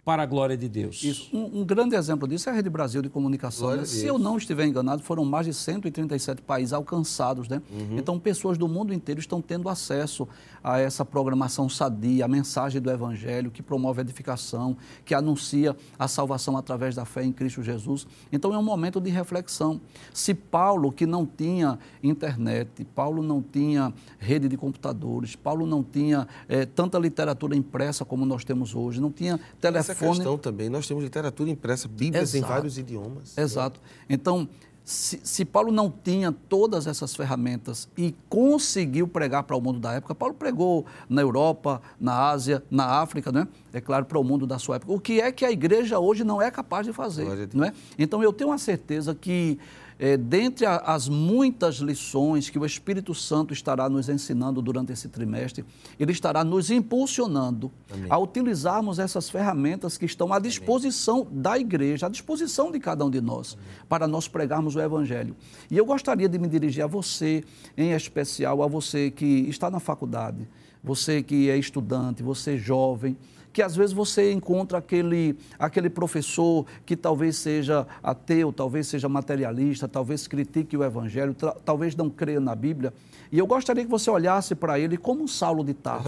para a glória de Deus. Isso. Um, um, grande exemplo disso é a Rede Brasil de Comunicação. Né? Se eu não estiver enganado, foram mais de 137 países alcançados. Né? Uhum. Então, pessoas do mundo inteiro estão tendo acesso a essa programação sadia, a mensagem do Evangelho, que promove a edificação, que anuncia a salvação através da fé em Cristo Jesus. Então, é um momento de reflexão. Se Paulo, que não tinha internet, Paulo não tinha rede de computadores, Paulo não tinha é, tanta literatura impressa como nós temos hoje, não tinha telefone telefone. questão também. Nós temos literatura impressa, Bíblias Exato. em vários idiomas. Exato. Então, se, se, Paulo não tinha todas essas ferramentas e conseguiu pregar para o mundo da época, Paulo pregou na Europa, na Ásia, na África, né? é claro, para o mundo da sua época. O que é que a igreja hoje não é capaz de fazer? Não é? Então, eu tenho uma certeza que é, dentre a, as muitas lições que o Espírito Santo estará nos ensinando durante esse trimestre, ele estará nos impulsionando Amém. a utilizarmos essas ferramentas que estão à disposição Amém. da igreja, à disposição de cada um de nós, Amém. para nós pregarmos o Evangelho. E eu gostaria de me dirigir a você, em especial a você que está na faculdade, você que é estudante, você jovem que às vezes você encontra aquele, aquele professor que talvez seja ateu, talvez seja materialista, talvez critique o Evangelho, talvez não creia na Bíblia. E eu gostaria que você olhasse para ele como um Saulo de Tarso,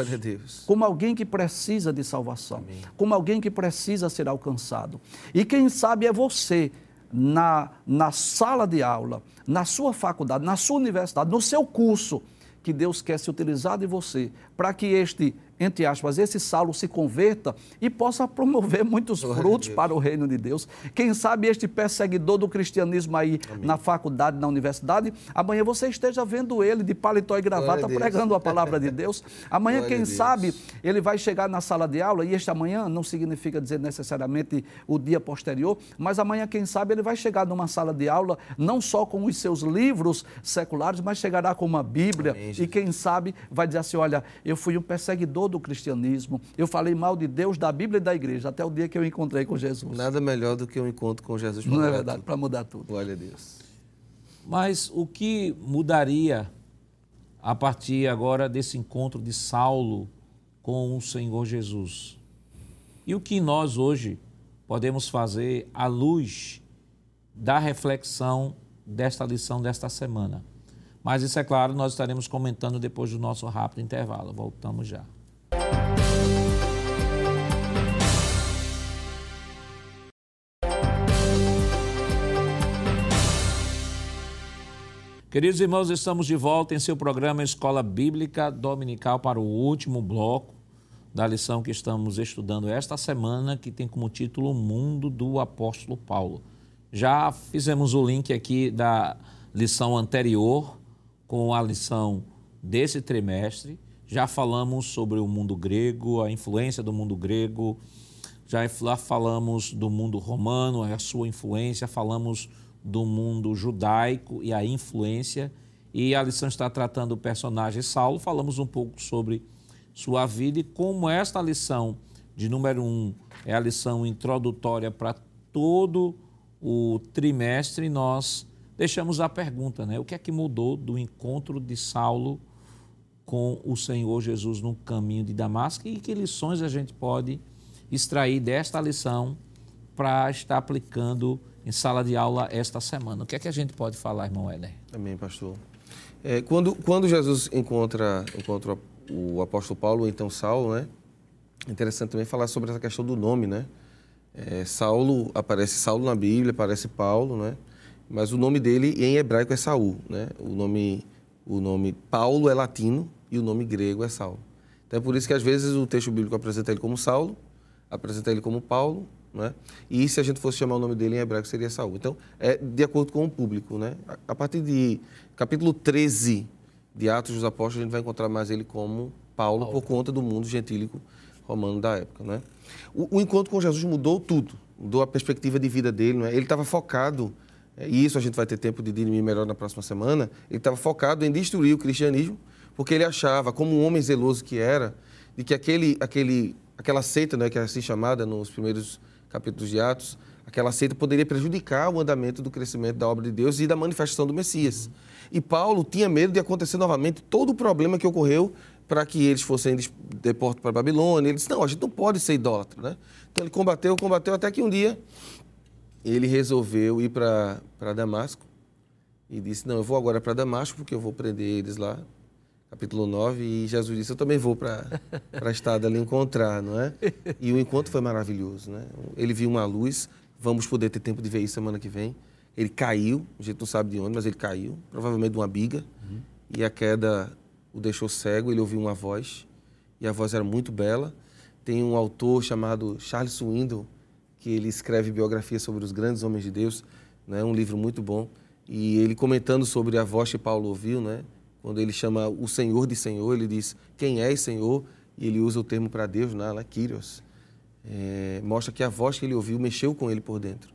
como alguém que precisa de salvação, Amém. como alguém que precisa ser alcançado. E quem sabe é você na, na sala de aula, na sua faculdade, na sua universidade, no seu curso, que Deus quer se utilizar de você para que este entre aspas, esse Saulo se converta e possa promover muitos Glória frutos para o reino de Deus. Quem sabe este perseguidor do cristianismo aí Amém. na faculdade, na universidade, amanhã você esteja vendo ele de paletó e gravata pregando a palavra de Deus. Amanhã, Glória quem sabe, ele vai chegar na sala de aula, e este amanhã não significa dizer necessariamente o dia posterior, mas amanhã, quem sabe, ele vai chegar numa sala de aula, não só com os seus livros seculares, mas chegará com uma Bíblia, Amém, e quem sabe vai dizer assim: olha, eu fui um perseguidor do cristianismo, eu falei mal de Deus, da Bíblia e da igreja, até o dia que eu encontrei com Jesus. Nada melhor do que um encontro com Jesus para Não é verdade, para mudar tudo. Glória a Deus. Mas o que mudaria a partir agora desse encontro de Saulo com o Senhor Jesus? E o que nós hoje podemos fazer à luz da reflexão desta lição desta semana? Mas isso é claro, nós estaremos comentando depois do nosso rápido intervalo. Voltamos já. Queridos irmãos, estamos de volta em seu programa Escola Bíblica Dominical para o último bloco da lição que estamos estudando esta semana, que tem como título Mundo do Apóstolo Paulo. Já fizemos o link aqui da lição anterior com a lição desse trimestre. Já falamos sobre o mundo grego, a influência do mundo grego, já falamos do mundo romano, a sua influência, falamos do mundo judaico e a influência. E a lição está tratando o personagem Saulo. Falamos um pouco sobre sua vida e como esta lição de número um é a lição introdutória para todo o trimestre, nós deixamos a pergunta, né? O que é que mudou do encontro de Saulo com o Senhor Jesus no caminho de Damasco e que lições a gente pode extrair desta lição para estar aplicando em sala de aula esta semana. O que é que a gente pode falar, irmão Éder? Amém, pastor. É, quando, quando Jesus encontra, encontra o apóstolo Paulo, então Saulo, né? É interessante também falar sobre essa questão do nome, né? É, Saulo, aparece Saulo na Bíblia, aparece Paulo, né? Mas o nome dele em hebraico é Saul, né? O nome, o nome Paulo é latino e o nome grego é Saulo. Então é por isso que às vezes o texto bíblico apresenta ele como Saulo, apresenta ele como Paulo né? E se a gente fosse chamar o nome dele em hebraico, seria Saul. Então, é de acordo com o público. Né? A partir de capítulo 13 de Atos dos Apóstolos, a gente vai encontrar mais ele como Paulo, Paulo. por conta do mundo gentílico romano da época. Né? O, o, encontro com Jesus mudou tudo, mudou a perspectiva de vida dele. Né? Ele estava focado, é, e isso a gente vai ter tempo de dirimir melhor na próxima semana, ele estava focado em destruir o cristianismo, porque ele achava, como um homem zeloso que era, de que aquele, aquele, aquela seita, né, que é assim chamada nos primeiros capítulos de Atos, aquela seita poderia prejudicar o andamento do crescimento da obra de Deus e da manifestação do Messias. E Paulo tinha medo de acontecer novamente todo o problema que ocorreu para que eles fossem deportados para a Babilônia. Ele disse: não, a gente não pode ser idólatra. Né? Então ele combateu, combateu, até que um dia ele resolveu ir para Damasco e disse: não, eu vou agora para Damasco porque eu vou prender eles lá capítulo 9, e Jesus disse, eu também vou para a estrada ali encontrar, não é? E o encontro foi maravilhoso, né? Ele viu uma luz, vamos poder ter tempo de ver isso semana que vem. Ele caiu, a gente não sabe de onde, mas ele caiu, provavelmente de uma biga, uhum. e a queda o deixou cego, ele ouviu uma voz, e a voz era muito bela. Tem um autor chamado Charles Swindoll, que ele escreve biografia sobre os grandes homens de Deus, né? um livro muito bom, e ele comentando sobre a voz que Paulo ouviu, né? Quando ele chama o Senhor de Senhor, ele diz quem é Senhor, e ele usa o termo para Deus, né, lá, Kyrios. É, mostra que a voz que ele ouviu mexeu com ele por dentro.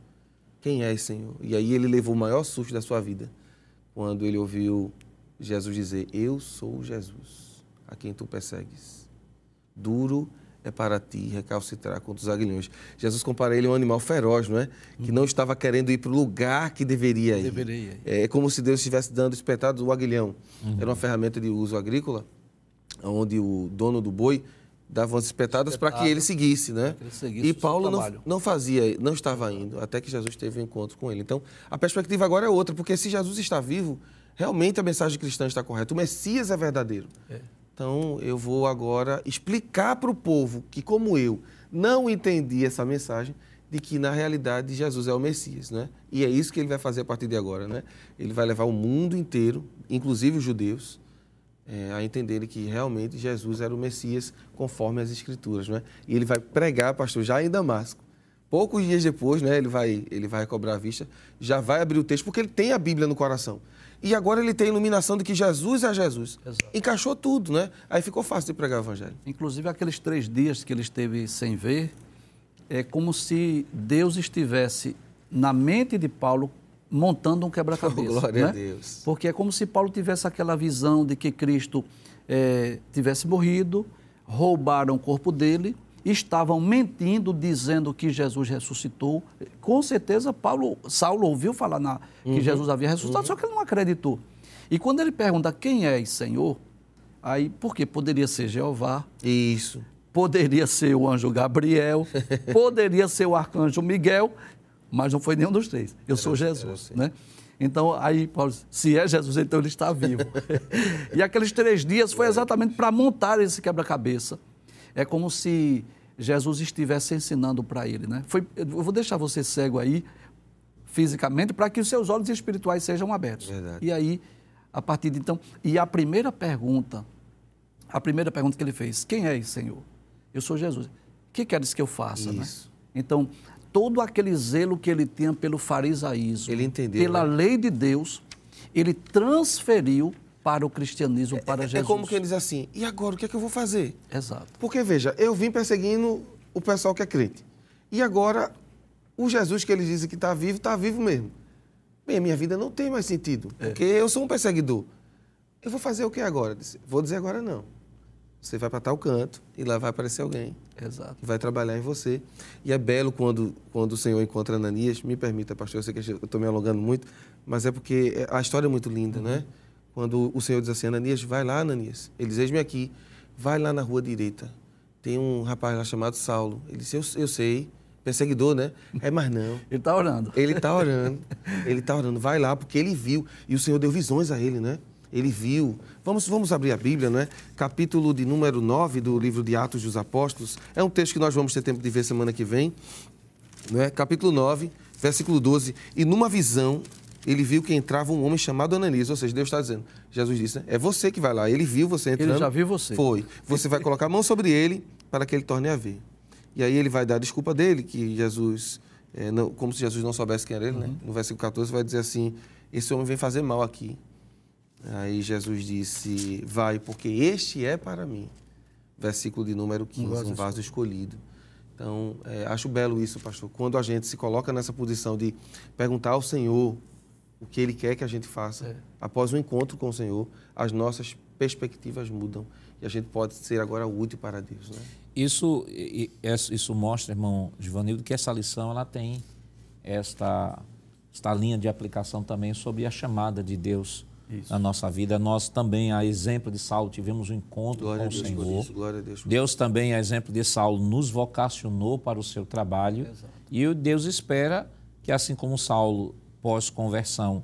Quem é Senhor? E aí ele levou o maior susto da sua vida, quando ele ouviu Jesus dizer: Eu sou Jesus, a quem tu persegues. Duro é para ti recalcitrar contra os aguilhões. Jesus compara ele a um animal feroz, não é? Que não estava querendo ir para o lugar que deveria ir. Deveria ir. É como se Deus estivesse dando espetados o aguilhão. Uhum. Era uma ferramenta de uso agrícola, onde o dono do boi dava umas espetadas para que ele seguisse, né? Ele seguisse e Paulo não, não fazia, não estava indo, até que Jesus teve um encontro com ele. Então, a perspectiva agora é outra, porque se Jesus está vivo, realmente a mensagem cristã está correta. O Messias é verdadeiro. É. Então, eu vou agora explicar para o povo que, como eu, não entendi essa mensagem, de que, na realidade, Jesus é o Messias, né? E é isso que ele vai fazer a partir de agora, né? Ele vai levar o mundo inteiro, inclusive os judeus, é, a entenderem que realmente Jesus era o Messias conforme as Escrituras, né? E ele vai pregar, pastor, já em Damasco. Poucos dias depois, né, ele vai, ele vai cobrar a vista, já vai abrir o texto, porque ele tem a Bíblia no coração. E agora ele tem a iluminação de que Jesus é Jesus. Exato. Encaixou tudo, né? Aí ficou fácil de pregar o evangelho. Inclusive, aqueles três dias que ele esteve sem ver, é como se Deus estivesse na mente de Paulo montando um quebra-cabeça. Oh, glória né? a Deus. Porque é como se Paulo tivesse aquela visão de que Cristo é, tivesse morrido, roubaram o corpo dele estavam mentindo, dizendo que Jesus ressuscitou. Com certeza, Paulo, Saulo ouviu falar na, que uhum. Jesus havia ressuscitado, uhum. só que ele não acreditou. E quando ele pergunta quem é Senhor, aí, porque poderia ser Jeová. Isso. Poderia ser o anjo Gabriel, poderia ser o arcanjo Miguel, mas não foi nenhum dos três. Eu sou Jesus, né? Então, aí Paulo disse, se é Jesus, então ele está vivo. e aqueles três dias foi exatamente para montar esse quebra-cabeça é como se Jesus estivesse ensinando para ele, né? Foi, eu vou deixar você cego aí, fisicamente, para que os seus olhos espirituais sejam abertos. Verdade. E aí A partir de então, e a primeira pergunta, a primeira pergunta que ele fez, quem é esse Senhor? Eu sou Jesus. O que queres que eu faça? Né? Então, todo aquele zelo que ele tinha pelo farisaísmo, Ele entendeu, pela né? lei de Deus, ele transferiu para o cristianismo, para É, é Jesus. como quem diz assim, e agora o que é que eu vou fazer? Exato. Porque, veja, eu vim perseguindo o pessoal que é crente. E agora, o Jesus que eles dizem que está vivo, está vivo mesmo. Bem, a minha vida não tem mais sentido, porque eu sou um perseguidor. Eu vou fazer o que agora? Vou dizer agora não. Você vai para tal canto e lá vai aparecer alguém Exato. que vai trabalhar em você. E é belo quando, quando o Senhor encontra Ananias. Me permita, pastor, eu sei que eu estou me alongando muito, mas é porque a história é muito linda, né? Quando o Senhor diz assim, Ananias, vai lá, Ananias. Ele diz, eis-me aqui, vai lá na rua direita. Tem um rapaz lá chamado Saulo. Ele disse, eu, eu sei, perseguidor, né? É, mas não. Ele está orando. Ele está orando, ele está orando, vai lá, porque ele viu, e o Senhor deu visões a ele, né? Ele viu. Vamos, vamos abrir a Bíblia, né? Capítulo de número 9 do livro de Atos dos Apóstolos. É um texto que nós vamos ter tempo de ver semana que vem. Não é? Capítulo 9, versículo 12. E numa visão, ele viu que entrava um homem chamado Ananias. Ou seja, Deus está dizendo, Jesus disse, né? é você que vai lá. Ele viu você entrando. já viu você. Foi. Você vai colocar a mão sobre ele para que ele torne a ver. E aí ele vai dar a desculpa dele, que Jesus, é, não- como se Jesus não soubesse quem era ele, né? No versículo 14 vai dizer assim, esse homem vem fazer mal aqui. Aí Jesus disse, vai, porque este é para mim. Versículo de número 15, um vaso vaso, escolhido. Então, é, acho belo isso, pastor. Quando a gente se coloca nessa posição de perguntar ao Senhor o que Ele quer que a gente faça, É. após o encontro com o Senhor, as nossas perspectivas mudam e a gente pode ser agora útil para Deus, né? Isso, e- e- isso isso mostra, irmão Givanildo, que essa lição ela tem esta, esta linha de aplicação também sobre a chamada de Deus na nossa vida. Nós também, a exemplo de Saulo, tivemos um encontro Glória com a o Senhor. isso, glória a Deus por Deus também, a exemplo de Saulo, nos vocacionou para o seu trabalho. E o Deus espera que, assim como Saulo, pós-conversão,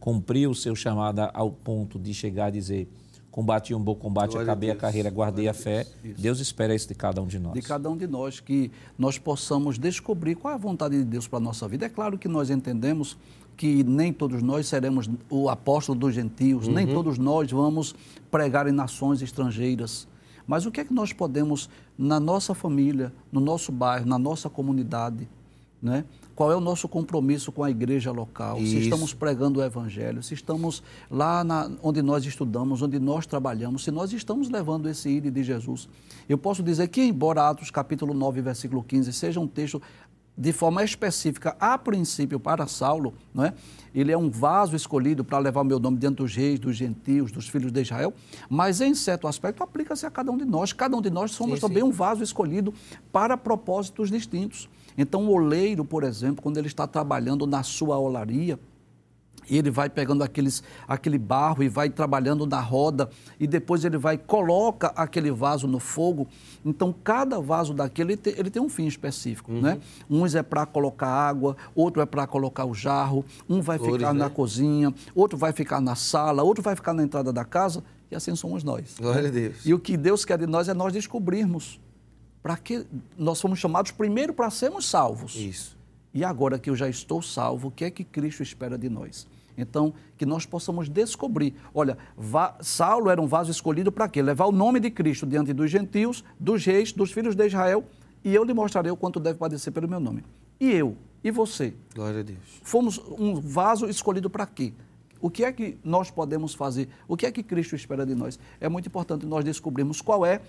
cumpriu o seu chamado ao ponto de chegar a dizer: combati um bom combate, Glória acabei a, Deus. carreira, guardei a fé. Deus espera isso de cada um de nós. de cada um de nós, que nós possamos descobrir qual é a vontade de Deus para a nossa vida. É claro que nós entendemos que nem todos nós seremos o apóstolo dos gentios, nem todos nós vamos pregar em nações estrangeiras. Mas o que é que nós podemos, na nossa família, no nosso bairro, na nossa comunidade, né? Qual é o nosso compromisso com a igreja local? Se Isso. estamos pregando o evangelho, se estamos lá na- onde nós estudamos, onde nós trabalhamos, se nós estamos levando esse ídolo de Jesus. Eu posso dizer que, embora Atos capítulo 9, versículo 15, seja um texto de forma específica, a princípio, para Saulo, não é? ele é um vaso escolhido para levar o meu nome diante dos reis, dos gentios, dos filhos de Israel, mas em certo aspecto aplica-se a cada um de nós. Cada um de nós somos Sim, também sim. um vaso escolhido para propósitos distintos. Então, o oleiro, por exemplo, quando ele está trabalhando na sua olaria, ele vai pegando aqueles, aquele barro e vai trabalhando na roda e depois ele vai coloca aquele vaso no fogo. Então cada vaso daquele ele tem, ele tem um fim específico, né? Uns é para colocar água, outro é para colocar o jarro, um vai Flores, ficar na né? cozinha, outro vai ficar na sala, outro vai ficar na entrada da casa e assim somos nós. Glória a Deus. E o que Deus quer de nós é nós descobrirmos para que nós fomos chamados primeiro para sermos salvos. Isso. E agora que eu já estou salvo, o que é que Cristo espera de nós? Então, que nós possamos descobrir. Olha, Saulo era um vaso escolhido para quê? Levar o nome de Cristo diante dos gentios, dos reis, dos filhos de Israel, e eu lhe mostrarei o quanto deve padecer pelo meu nome. E eu? E você? Glória a Deus. Fomos um vaso escolhido para quê? O que é que nós podemos fazer? O que é que Cristo espera de nós? É muito importante nós descobrirmos qual é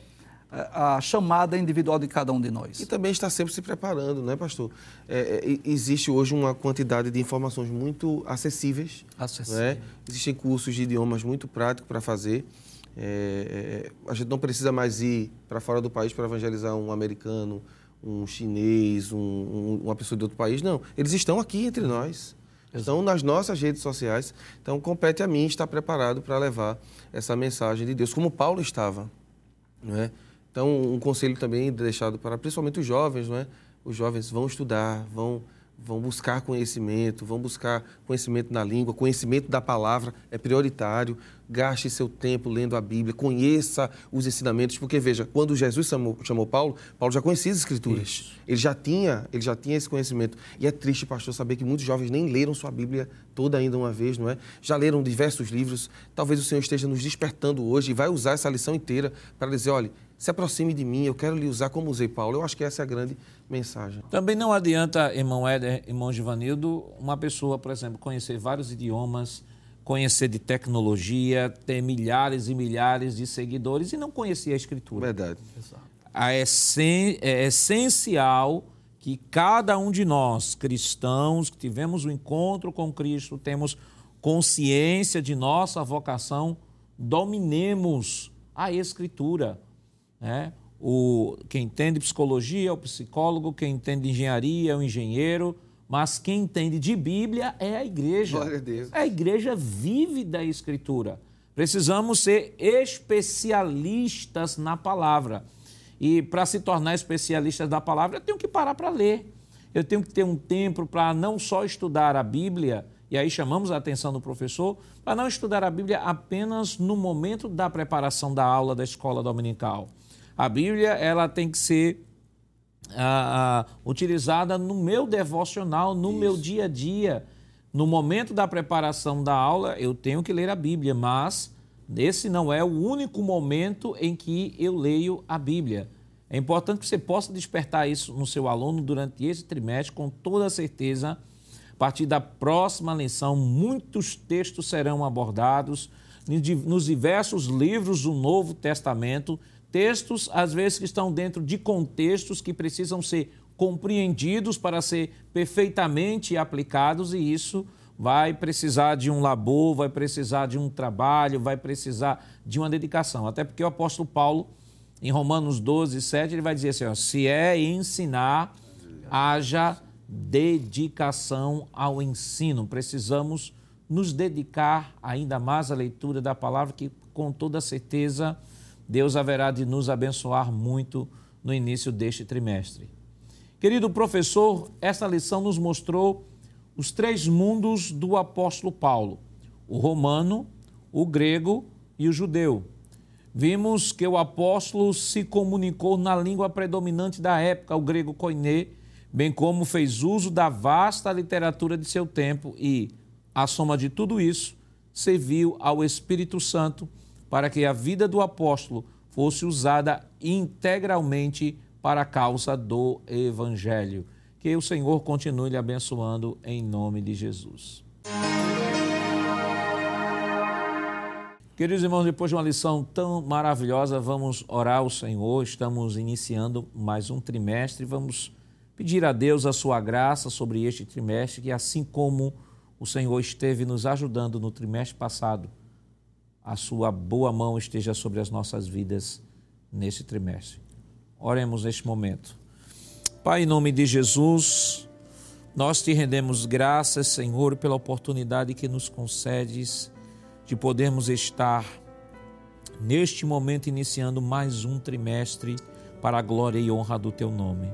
a chamada individual de cada um de nós. E também está sempre se preparando, né, pastor? É, é, existe hoje uma quantidade de informações muito acessíveis. Acessível. Né? Existem cursos de idiomas muito práticos para fazer. É, é, a gente não precisa mais ir para fora do país para evangelizar um americano, um chinês, um- um- uma pessoa de outro país. Não, eles estão aqui entre nós. Estão nas nossas redes sociais. Então, compete a mim estar preparado para levar essa mensagem de Deus, como Paulo estava. Não é? Então, um conselho também deixado para principalmente os jovens, não é? Os jovens vão estudar, vão, vão buscar conhecimento, vão buscar conhecimento na língua, conhecimento da palavra é prioritário. Gaste seu tempo lendo a Bíblia, conheça os ensinamentos, porque veja, quando Jesus chamou, chamou Paulo, Paulo já conhecia as Escrituras. Isso. Ele já tinha, ele já tinha esse conhecimento. E é triste, pastor, saber que muitos jovens nem leram sua Bíblia toda ainda uma vez, não é? Já leram diversos livros. Talvez o Senhor esteja nos despertando hoje e vai usar essa lição inteira para dizer, olha, se aproxime de mim, eu quero lhe usar como usei Paulo. Eu acho que essa é a grande mensagem. Também não adianta, irmão Éder, irmão Givanildo, uma pessoa, por exemplo, conhecer vários idiomas, conhecer de tecnologia, ter milhares e milhares de seguidores e não conhecer a Escritura. Verdade. A essen é essencial que cada um de nós, cristãos, que tivemos o um encontro com Cristo, temos consciência de nossa vocação, dominemos a Escritura né? O, quem entende psicologia é o psicólogo, quem entende engenharia é o engenheiro, mas quem entende de Bíblia é a igreja. Glória a Deus. A igreja vive da Escritura. Precisamos ser especialistas na palavra. E para se tornar especialistas da palavra, eu tenho que parar para ler. Eu tenho que ter um tempo para não só estudar a Bíblia, e aí chamamos a atenção do professor, para não estudar a Bíblia apenas no momento da preparação da aula da escola dominical a Bíblia ela tem que ser ah, ah, utilizada no meu devocional, no Isso. meu dia a dia. No momento da preparação da aula, eu tenho que ler a Bíblia, mas esse não é o único momento em que eu leio a Bíblia. É importante que você possa despertar isso no seu aluno durante esse trimestre, com toda certeza. A partir da próxima lição, muitos textos serão abordados nos diversos livros do Novo Testamento Textos, às vezes, que estão dentro de contextos que precisam ser compreendidos para ser perfeitamente aplicados, e isso vai precisar de um labor, vai precisar de um trabalho, vai precisar de uma dedicação. Até porque o apóstolo Paulo, em Romanos 12, 7, ele vai dizer assim: ó, se é ensinar, haja dedicação ao ensino. Precisamos nos dedicar ainda mais à leitura da palavra, que com toda certeza Deus haverá de nos abençoar muito no início deste trimestre. Querido professor, esta lição nos mostrou os três mundos do apóstolo Paulo: o romano, o grego e o judeu. Vimos que o apóstolo se comunicou na língua predominante da época, o grego koiné, bem como fez uso da vasta literatura de seu tempo e, a soma de tudo isso, serviu ao Espírito Santo para que a vida do apóstolo fosse usada integralmente para a causa do Evangelho. Que o Senhor continue lhe abençoando em nome de Jesus. Queridos irmãos, depois de uma lição tão maravilhosa, vamos orar ao Senhor. Estamos iniciando mais um trimestre. Vamos pedir a Deus a sua graça sobre este trimestre, que assim como o Senhor esteve nos ajudando no trimestre passado, a sua boa mão esteja sobre as nossas vidas nesse trimestre. Oremos neste momento. Pai, em nome de Jesus, nós te rendemos graças, Senhor, pela oportunidade que nos concedes de podermos estar neste momento iniciando mais um trimestre para a glória e honra do teu nome.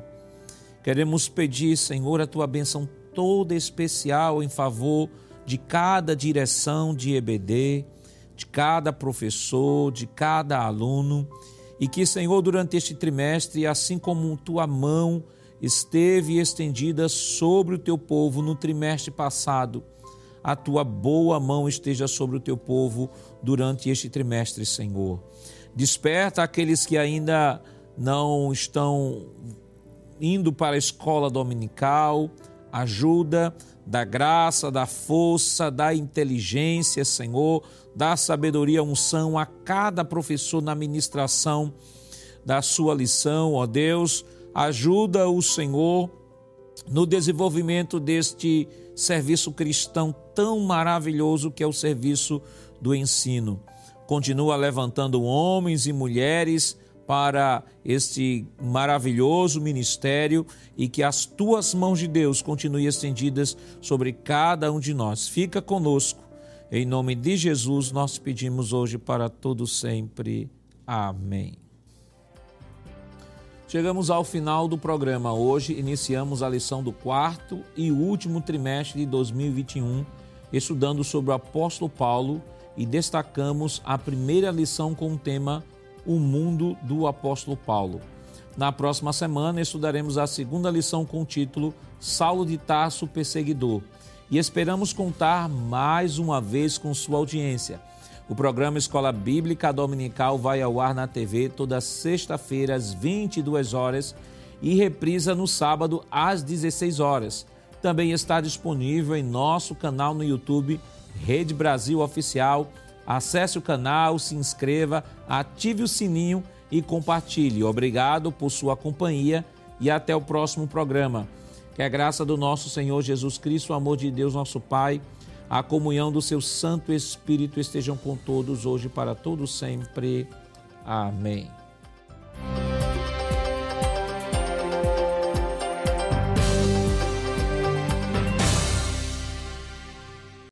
Queremos pedir, Senhor, a tua bênção toda especial em favor de cada direção de EBD, de cada professor, de cada aluno, e que, Senhor, durante este trimestre, assim como tua mão esteve estendida sobre o teu povo no trimestre passado, a tua boa mão esteja sobre o teu povo durante este trimestre, Senhor. Desperta aqueles que ainda não estão indo para a escola dominical, ajuda, da graça, da força, da inteligência, Senhor, da sabedoria, unção a cada professor na ministração da sua lição, ó Deus. Ajuda o Senhor no desenvolvimento deste serviço cristão tão maravilhoso que é o serviço do ensino. Continua levantando homens e mulheres para este maravilhoso ministério e que as tuas mãos de Deus continuem estendidas sobre cada um de nós. Fica conosco. Em nome de Jesus, nós pedimos hoje para todo sempre. Amém. Chegamos ao final do programa. Hoje iniciamos a lição do quarto e último trimestre de 2021, estudando sobre o apóstolo Paulo e destacamos a primeira lição com o tema O mundo do apóstolo Paulo. Na próxima semana estudaremos a segunda lição com o título Saulo de Tarso Perseguidor e esperamos contar mais uma vez com sua audiência. O programa Escola Bíblica Dominical vai ao ar na TV toda sexta-feira às 22 horas e reprisa no sábado às 16 horas. Também está disponível em nosso canal no YouTube Rede Brasil Oficial. Acesse o canal, se inscreva, ative o sininho e compartilhe. Obrigado por sua companhia e até o próximo programa. Que a graça do nosso Senhor Jesus Cristo, o amor de Deus, nosso Pai, a comunhão do seu Santo Espírito estejam com todos hoje para todos sempre. Amém.